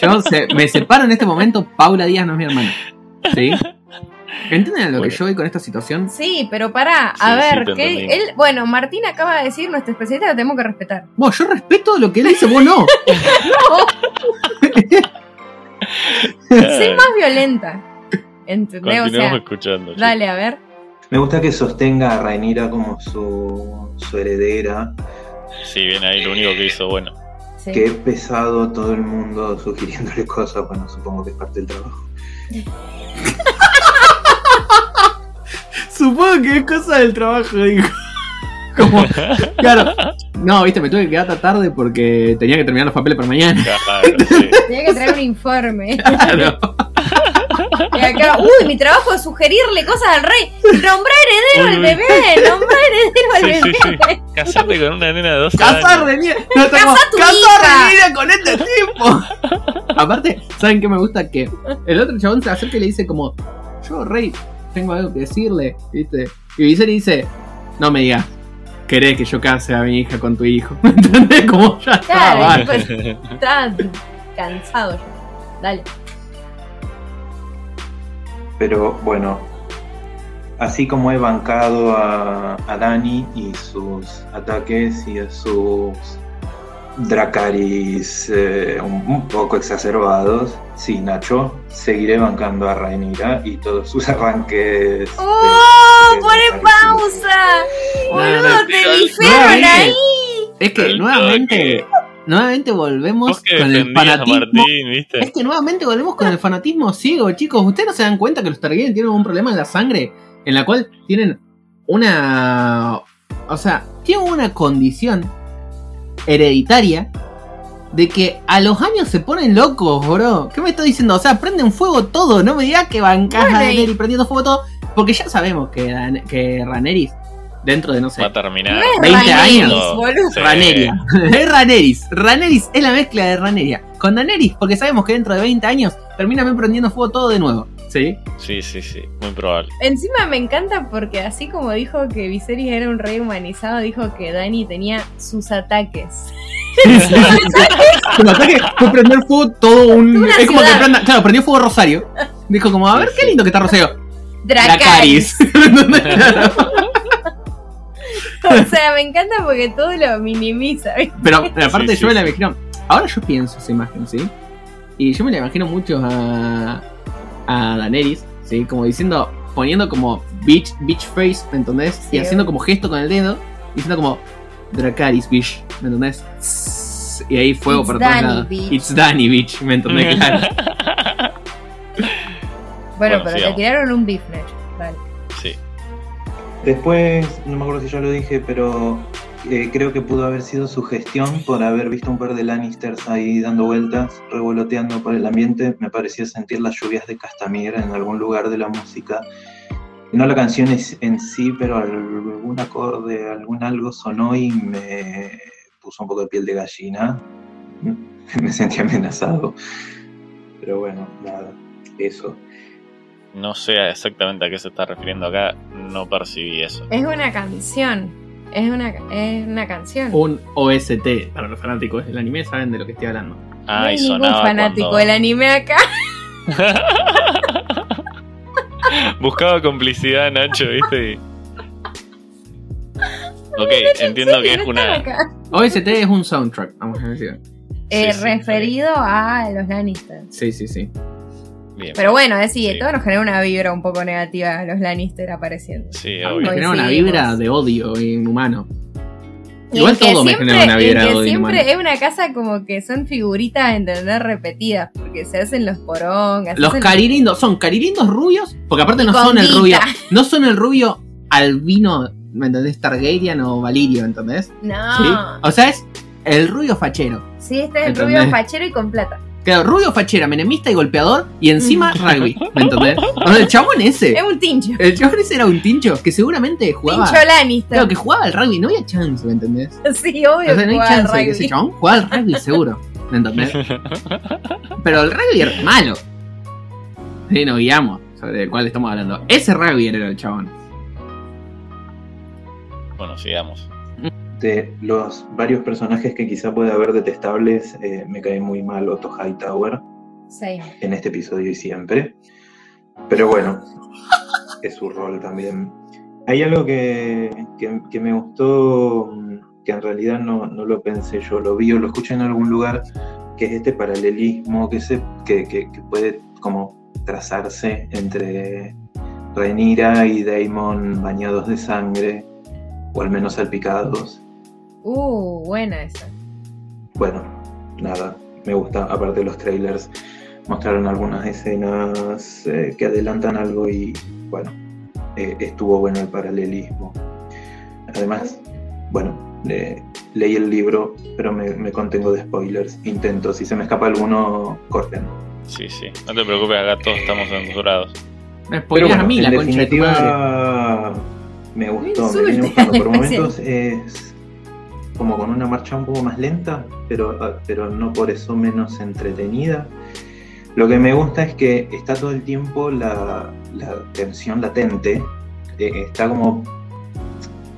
A: Yo se- me separo en este momento, Paula Díaz no es mi hermana. ¿Sí? ¿Entienden a lo que yo voy con esta situación?
B: Sí, pero pará,
C: Sí,
B: a
C: sí,
B: ver,
C: entendí.
B: Él, bueno, Martín acaba de decir, nuestro especialista lo tenemos que respetar.
A: Vos, yo respeto lo que él dice, vos no.
B: Soy más violenta. ¿Entendés? O
C: Continuamos
B: sea,
C: escuchando.
B: dale, a ver.
D: Me gusta que sostenga a Rhaenyra como su, su heredera.
C: Sí, bien ahí, lo único que hizo bueno.
B: Sí.
D: Qué pesado todo el mundo sugiriéndole cosas. Bueno, supongo que es parte del trabajo.
A: Supongo que es cosa del trabajo, dijo. Como, claro. No, viste, me tuve que quedar hasta tarde porque tenía que terminar los papeles para mañana.
C: Claro, sí.
B: Tenía que traer un informe.
A: Claro.
B: Y acá, uy, mi trabajo es sugerirle cosas al rey. Nombrar heredero
C: Uy,
B: al bebé, nombrar heredero al
C: Sí,
B: bebé.
C: sí. Casarte con una nena de 12
A: Casar
C: años.
A: Renier. No, está como,
B: tu
A: Casar
B: hija.
A: Renier con este tipo. Aparte, ¿saben qué me gusta? Que el otro chabón se acerca y le dice como, yo, rey, tengo algo que decirle, ¿viste? Y Viserys dice, no me digas, querés que yo case a mi hija con tu hijo. ¿Entendés? Como ya está, vale.
B: pues, está cansado ya. Dale.
D: Pero bueno, así como he bancado a, a Dani y sus ataques y a sus Dracaris eh, un, un poco exacerbados, sí, Nacho, seguiré bancando a Rhaenyra y todos sus arranques.
B: ¡Oh!
D: de
B: ¡Pone pausa! ¡Boludo, te dijeron ahí!
A: Es que nuevamente, nuevamente volvemos con el fanatismo.
C: Martín, ¿viste?
A: Es que nuevamente volvemos con el fanatismo ciego, chicos. ¿Ustedes no se dan cuenta que los Targaryen tienen un problema en la sangre? En la cual tienen una. O sea, tienen una condición hereditaria de que a los años se ponen locos, bro. ¿Qué me estás diciendo? O sea, prenden fuego todo. No me digas que bancás
B: Bueno,
A: a
B: y-
A: Daenerys prendiendo fuego todo. Porque ya sabemos que, Dan- que Rhaenerys, dentro de no sé,
C: Va a terminar.
B: No es
A: 20
B: Rhaenerys,
A: años.
B: boludo.
C: Sí.
A: Raneria. es Raneris. Raneris es la mezcla de Raneria con Daenerys, porque sabemos que dentro de 20 años termina prendiendo fuego todo de nuevo. ¿Sí?
C: Sí, sí, sí, muy probable.
B: Encima me encanta porque así como dijo que Viserys era un rey humanizado, dijo que Dani tenía sus ataques.
A: Su ataque fue prender fuego todo un.
B: Una
A: Es como que prenda. Claro, prendió fuego Rosario. Dijo como, a ver
C: Sí,
A: qué lindo que está Rosario.
B: Dracarys.
A: Claro.
B: O sea, me encanta porque todo lo minimiza. ¿viste?
A: Pero, pero aparte
C: Sí, sí,
A: yo me la imagino. Ahora yo pienso esa imagen, ¿sí? Y yo me la imagino mucho a. a Daenerys, ¿sí? Como diciendo. poniendo como bitch, bitch face, ¿me entendés?
B: Sí,
A: y haciendo como gesto con el dedo. Diciendo como. Dracaris, bitch, ¿me entendés? Y ahí fuego
B: It's
A: por todos lados. It's Danny, bitch, ¿me entendés? Claro.
B: Bueno,
C: Bueno,
B: pero
C: sigamos.
B: te tiraron un bifner. Dale.
C: Sí.
D: Después, no me acuerdo si ya lo dije, pero eh, creo que pudo haber sido su gestión por haber visto un par de Lannisters ahí dando vueltas, revoloteando por el ambiente. Me pareció sentir las lluvias de Castamir en algún lugar de la música. No la canción es- en sí, pero algún acorde, algún algo sonó y me puso un poco de piel de gallina. Me sentí amenazado. Pero bueno, nada. eso.
C: No sé exactamente a qué se está refiriendo acá, no percibí eso.
B: Es una canción. Es una, es una canción.
A: Un OST para los fanáticos del anime, saben de lo que estoy hablando.
B: no
C: Ah,
B: hay ningún fanático
C: cuando-
B: del anime acá.
C: Buscaba complicidad, Nacho, ¿viste? Ok, entiendo que es
B: No
C: una.
A: OST es un soundtrack, vamos a decir.
B: Eh,
C: Sí, sí,
B: referido a los Lannister.
A: Sí, sí, sí.
C: Bien.
B: Pero bueno, es decir,
C: Sí.
B: todo nos genera una vibra un poco negativa a los Lannister apareciendo.
C: Sí,
A: A mí me
C: obvio.
A: genera una vibra de odio inhumano.
B: Y
A: Igual todo me genera una vibra de
B: que
A: odio
B: siempre
A: inhumano.
B: es una casa como que son figuritas, entender, repetidas, porque se hacen los porongas.
A: Los carilindos, ¿son carilindos rubios? Porque aparte no son el rubio. No son el rubio albino, ¿me entendés? Targaryen o Valirio, ¿entendés?
B: No.
A: ¿Sí? O sea, es el rubio fachero.
B: Sí, este es el
A: ¿Entendés?
B: rubio fachero y con plata.
A: Claro, rubio fachera, menemista y golpeador, y encima rugby, ¿me entendés? O sea, el chabón ese,
B: Es un tincho.
A: el chabón ese era un tincho que seguramente jugaba.
B: Tincho Lannister.
A: Claro, que jugaba al rugby, no había chance, ¿me entendés?
B: Sí, obvio
A: O sea, no hay chance de que ese chabón jugaba al rugby seguro, ¿me entendés? Pero el rugby era malo. Sí, nos guiamos sobre el cual estamos hablando. Ese rugby era el chabón.
C: Bueno, sigamos.
D: De los varios personajes que quizá pueda haber detestables, eh, me cae muy mal Otto Hightower
B: Sí.
D: en este episodio y siempre. Pero bueno, es su rol también. Hay algo que, que- que me gustó, mm, que en realidad no, no lo pensé yo, lo vi o lo escuché en algún lugar, que es este paralelismo que, se, que, que- puede como trazarse entre Rhaenyra y Daemon bañados de sangre, o al menos salpicados.
B: Uh, buena esa.
D: Bueno, nada, me gusta, aparte de los trailers, mostraron algunas escenas eh, que adelantan algo y bueno, eh, estuvo bueno el paralelismo. Además, bueno, eh, leí el libro, pero me, me contengo de spoilers. Intento, si se me escapa alguno, corten.
C: Sí, sí. No te preocupes, acá todos estamos censurados.
A: Me
D: Pero
A: spoileas
D: bueno,
A: a mí
D: en
A: la
D: definitiva, me gustó, me viene gustando. Por
B: en
D: momentos es como con una marcha un poco más lenta, pero, ah, pero no por eso menos entretenida. Lo que me gusta es que está todo el tiempo la, tensión latente, eh, está como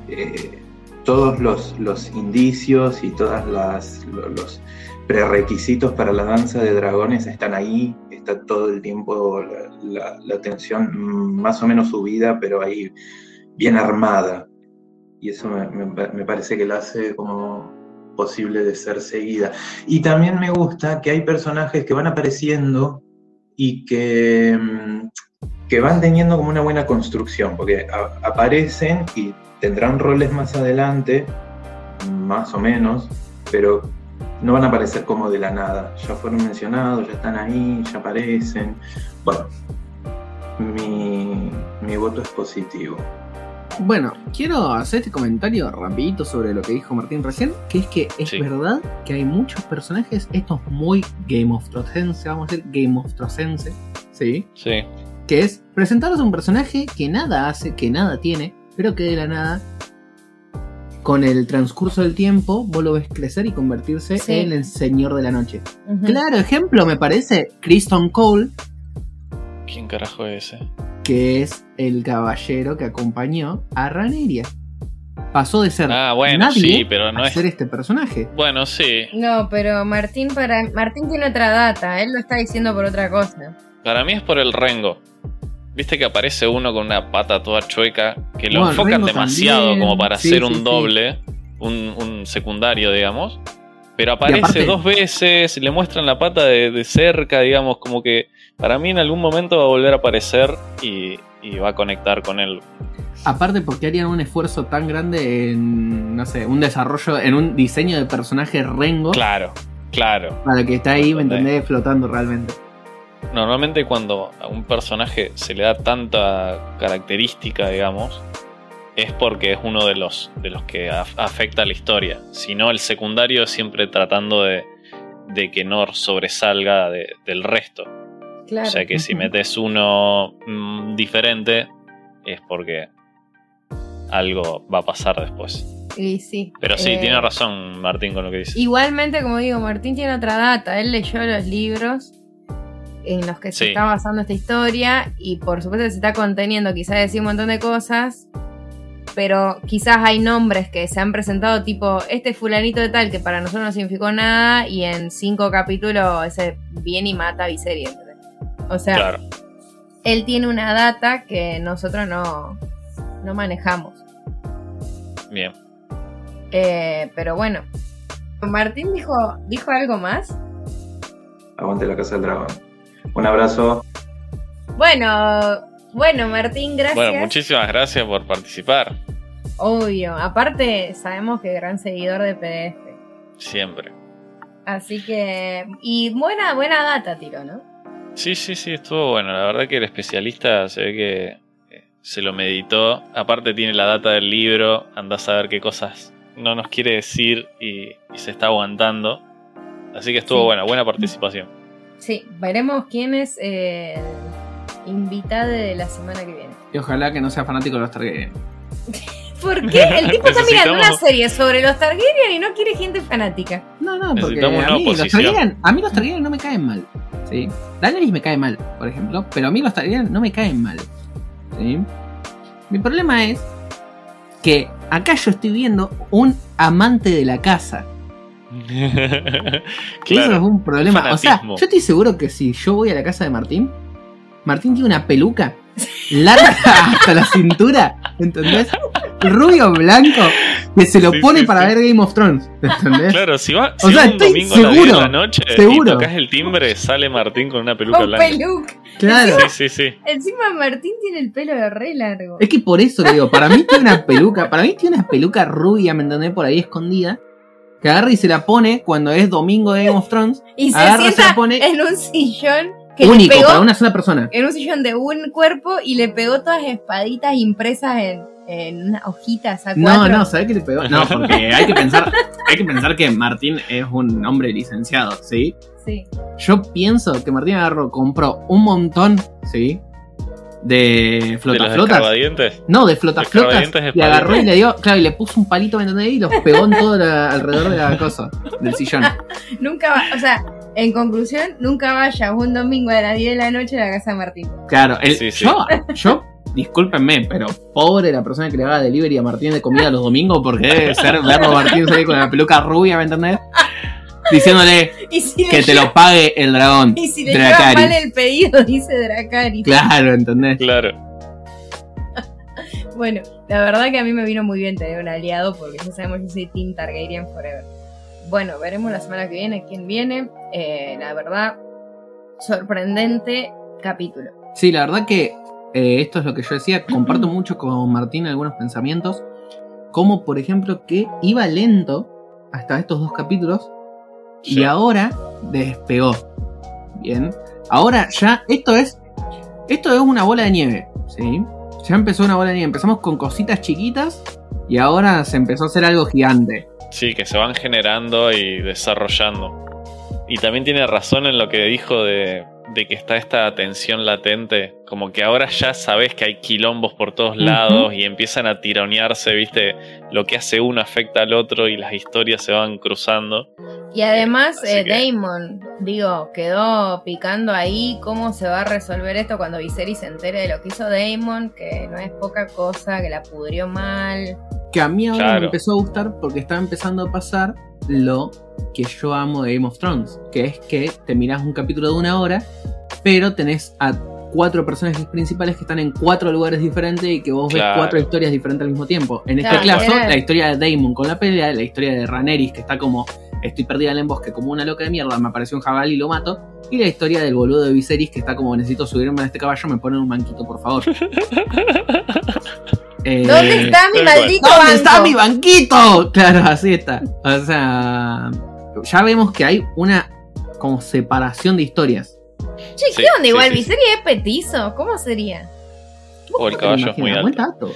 D: eh, todos los, los indicios y todos los prerequisitos para la danza de dragones están ahí, está todo el tiempo la tensión más o menos subida, pero ahí bien armada. Y eso me, parece que la hace como posible de ser seguida. Y también me gusta que hay personajes que van apareciendo y que, mm, que van teniendo como una buena construcción, porque aparecen y tendrán roles más adelante, más o menos, pero no van a aparecer como de la nada. Ya fueron mencionados, ya están ahí, ya aparecen. Bueno, mi, mi voto es positivo.
A: Bueno, quiero hacer este comentario rapidito sobre lo que dijo Martín recién, que es que es
C: Sí.
A: verdad que hay muchos personajes, estos muy Game of Thrones, vamos a decir Game of Thrones, ¿sí?
C: Sí.
A: Que es presentaros a un personaje que nada hace, que nada tiene, pero que de la nada, con el transcurso del tiempo, vos lo ves crecer y convertirse
B: Sí.
A: en el Señor de la Noche. Claro ejemplo me parece Kristen Cole,
C: ¿Quién carajo es ese?
A: Que es el caballero que acompañó a Rhaenyra. Pasó de ser
C: Ah, bueno,
A: nadie
C: sí, pero no
A: a
C: es.
A: ser este personaje.
C: Bueno, sí.
B: No, pero Martín para Martín tiene otra data, él lo está diciendo por otra cosa.
C: Para mí es por el Rengo. Viste que aparece uno con una pata toda chueca, que lo
A: Bueno,
C: enfocan
A: Rengo
C: demasiado
A: también.
C: como para
A: Sí,
C: hacer
A: sí,
C: un
A: sí.
C: doble, un, un secundario, digamos. Pero aparece
A: aparte-
C: dos veces, le muestran la pata de, de cerca, digamos, como que para mí en algún momento va a volver a aparecer y, y va a conectar con él.
A: Aparte porque harían un esfuerzo tan grande en, no sé, un desarrollo, en un diseño de personaje Rengo
C: Claro, claro.
A: para que está ahí, ¿me
C: ¿Entendés?
A: Flotando realmente.
C: Normalmente cuando a un personaje se le da tanta característica, digamos, es porque es uno de los, de los que af- afecta a la historia. Si no, el secundario siempre tratando de, de que no sobresalga de- del resto.
B: Claro.
C: O sea que si metes uno mm, diferente, es porque algo va a pasar después.
B: Y sí.
C: Pero sí,
B: Eh,
C: tiene razón Martín con lo que dice.
B: Igualmente, como digo, Martín tiene otra data. Él leyó los libros en los que se está basando esta historia y por supuesto se está conteniendo quizás decir un montón de cosas, pero quizás hay nombres que se han presentado tipo este fulanito de tal que para nosotros no significó nada y en cinco capítulos ese viene y mata a Viserys. O sea,
C: Claro.
B: él tiene una data que nosotros no, no manejamos.
C: Bien.
B: Eh, pero bueno. Martín dijo, dijo algo más.
D: Aguante la casa del dragón. Un abrazo.
B: Bueno, bueno, Martín, gracias.
C: Bueno, muchísimas gracias por participar.
B: Obvio. Aparte, sabemos que gran seguidor de PDF.
C: Siempre.
B: Así que. Y buena, buena data, tiro, ¿no?
C: Sí, sí, sí, estuvo bueno. La verdad que el especialista se ve que eh, se lo meditó. Aparte tiene la data del libro, anda a saber qué cosas no nos quiere decir y, y se está aguantando. Así que estuvo
B: Sí.
C: buena, buena participación.
B: Sí, veremos quién es el invitado de la semana que viene.
A: Y ojalá que no sea fanático de los Targaryen.
B: ¿Por qué? El tipo está mirando una serie sobre los Targaryen y no quiere gente fanática.
A: No, no, porque a mí, los. Targaryen, a mí los Targaryen no me caen mal. ¿Sí? Daenerys me cae mal, por ejemplo, pero a mí los Targaryen no me caen mal. ¿sí? Mi problema es que acá yo estoy viendo un amante de la casa. Eso es un problema. O sea, yo estoy seguro que si yo voy a la casa de Martín, Martín tiene una peluca larga hasta la cintura, ¿entendés? Rubio blanco, que se lo
C: Sí,
A: pone
C: sí,
A: para
C: sí.
A: ver Game of Thrones, ¿entendés?
C: Claro, si va
A: O
C: si
A: sea,
C: va un
A: estoy
C: domingo a las 10 de
A: seguro,
C: la noche
A: seguro.
C: y tocas el timbre, sale Martín con una peluca
B: Con
C: blanca.
B: peluca.
A: Claro.
C: Sí, sí, sí.
B: Encima Martín tiene el pelo de re largo.
A: Es que por eso le digo, para mí tiene una peluca, para mí tiene una peluca rubia, ¿me entendés? Por ahí escondida. Que agarra y se la pone cuando es domingo de Game of Thrones.
B: Y se
A: agarra, se
B: sienta
A: la pone
B: en un sillón
A: único,
B: pegó
A: para una sola persona.
B: en un sillón de un cuerpo y le pegó todas las espaditas impresas en, en unas hojitas a
A: No, no, ¿sabes qué le pegó? No, porque hay que pensar, hay que pensar que Martín es un hombre licenciado, ¿sí?
B: Sí.
A: Yo pienso que Martín agarró, compró un montón, ¿sí? De
C: De
A: flotaflotas.
C: escarbadientes.
A: No, de flotaflotas.
C: escarbadientes de
A: Y agarró y le dio, claro, y le puso un palito, ¿me entendés? Y los pegó en todo la- alrededor de la cosa, del sillón.
B: Nunca va, o sea, en conclusión, nunca vaya un domingo a las 10 de la noche a la casa de Martín.
A: Claro, el-
C: Sí, sí.
A: yo, yo, discúlpenme, pero pobre la persona que le haga delivery a Martín de comida los domingos, porque debe ser verlo a Martín salir con la peluca rubia, ¿me entendés? Diciéndole
B: si
A: que te lo pague el dragón.
B: Y si le
A: Dracarys.
B: mal el pedido, dice Dracarys.
A: Claro, ¿entendés?
C: Claro.
B: Bueno, la verdad que a mí me vino muy bien tener un aliado porque ya sabemos que yo soy Team Targaryen Forever. Bueno, veremos la semana que viene quién viene. Eh, la verdad, sorprendente capítulo.
A: Sí, la verdad que eh, esto es lo que yo decía, comparto mucho con Martín algunos pensamientos, como por ejemplo que iba lento hasta estos dos capítulos y ahora despegó. Bien, ahora ya esto es esto es una bola de nieve, ¿sí? Ya empezó una bola de nieve, empezamos con cositas chiquitas y ahora se empezó a hacer algo gigante.
C: Sí, que se van generando y desarrollando. Y también tiene razón en lo que dijo de, de que está esta tensión latente. Como que ahora ya sabes que hay quilombos por todos lados y empiezan a tironearse, ¿viste? Lo que hace uno afecta al otro y las historias se van cruzando.
B: Y además, eh,
C: que-
B: Damon, digo, quedó picando ahí cómo se va a resolver esto cuando Viserys se entere de lo que hizo Damon, que no es poca cosa, que la pudrió mal.
A: Que a mí ahora
C: Claro.
A: me empezó a gustar porque está empezando a pasar lo que yo amo de Game of Thrones, que es que te mirás un capítulo de una hora, pero tenés a cuatro personajes principales que están en cuatro lugares diferentes y que vos ves cuatro historias diferentes al mismo tiempo. En este
B: Claro,
A: caso, la historia de Damon con la pelea, la historia de Rhaenyra que está como estoy perdida en el bosque como una loca de mierda, me apareció un jabalí y lo mato, y la historia del boludo de Viserys que está como necesito subirme a este caballo, me ponen un banquito, por favor. Eh,
B: ¿Dónde está mi maldito
A: ¿Dónde
B: banco?
A: está mi banquito? Claro, así está. O sea, ya vemos que hay una como separación de historias.
B: Che, ¿qué
C: Sí,
B: onda?
C: sí,
B: Igual
C: sí,
B: Viserys es petizo, ¿cómo sería?
C: O el caballo es muy alto.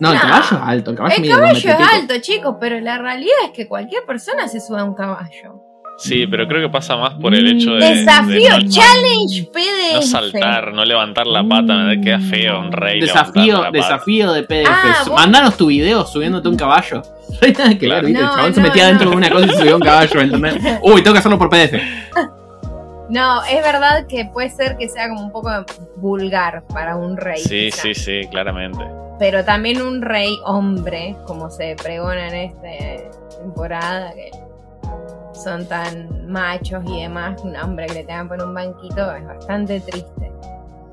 A: No, el caballo es alto. El caballo,
B: El
A: mide dos
B: caballo
A: metros
B: es alto, chicos, pero la realidad es que cualquier persona se sube a un caballo.
C: Sí, pero creo que pasa más por el hecho de.
B: Desafío,
C: de no,
B: challenge PDF.
C: no saltar, no levantar la pata, me queda feo un rey.
A: Desafío,
C: la
A: desafío de PDF.
B: Ah,
A: Mandanos tu video subiéndote un caballo. No hay nada que
C: Claro.
A: ver, ¿viste?
B: No,
A: el chabón se metía
B: no.
A: dentro de una cosa y subió un caballo, ¿entendés? Uy, tengo que hacerlo por PDF.
B: No, es verdad que puede ser que sea como un poco vulgar para un rey.
C: Sí,
B: quizá.
C: sí, sí, claramente.
B: Pero también un rey hombre, como se pregona en esta temporada, que son tan machos y demás, un hombre que le tengan por un banquito es bastante triste.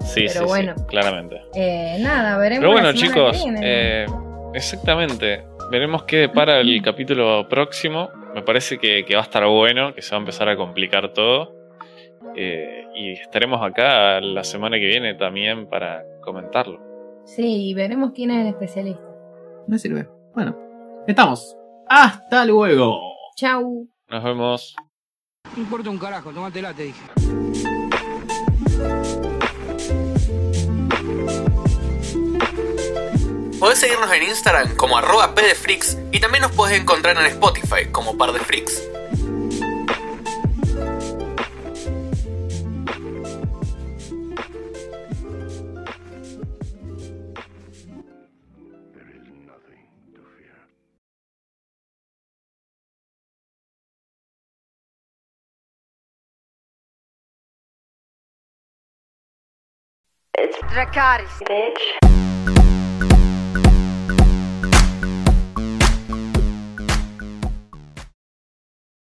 C: Sí,
B: Pero
C: sí,
B: bueno.
C: sí, claramente.
B: Eh, nada, veremos.
C: Pero bueno, chicos, eh, exactamente. Veremos qué depara el capítulo próximo. Me parece que, que va a estar bueno, que se va a empezar a complicar todo. Eh, y estaremos acá la semana que viene también para comentarlo.
B: Sí, y veremos quién es el especialista.
A: Me sirve. Bueno, estamos. Hasta luego.
B: Chau.
C: Nos vemos.
E: No importa un carajo, tómatela, te dije.
F: Podés seguirnos en Instagram como arroba pdfreaks y también nos podés encontrar en Spotify como par de freaks.
G: It's Dracarys, bitch.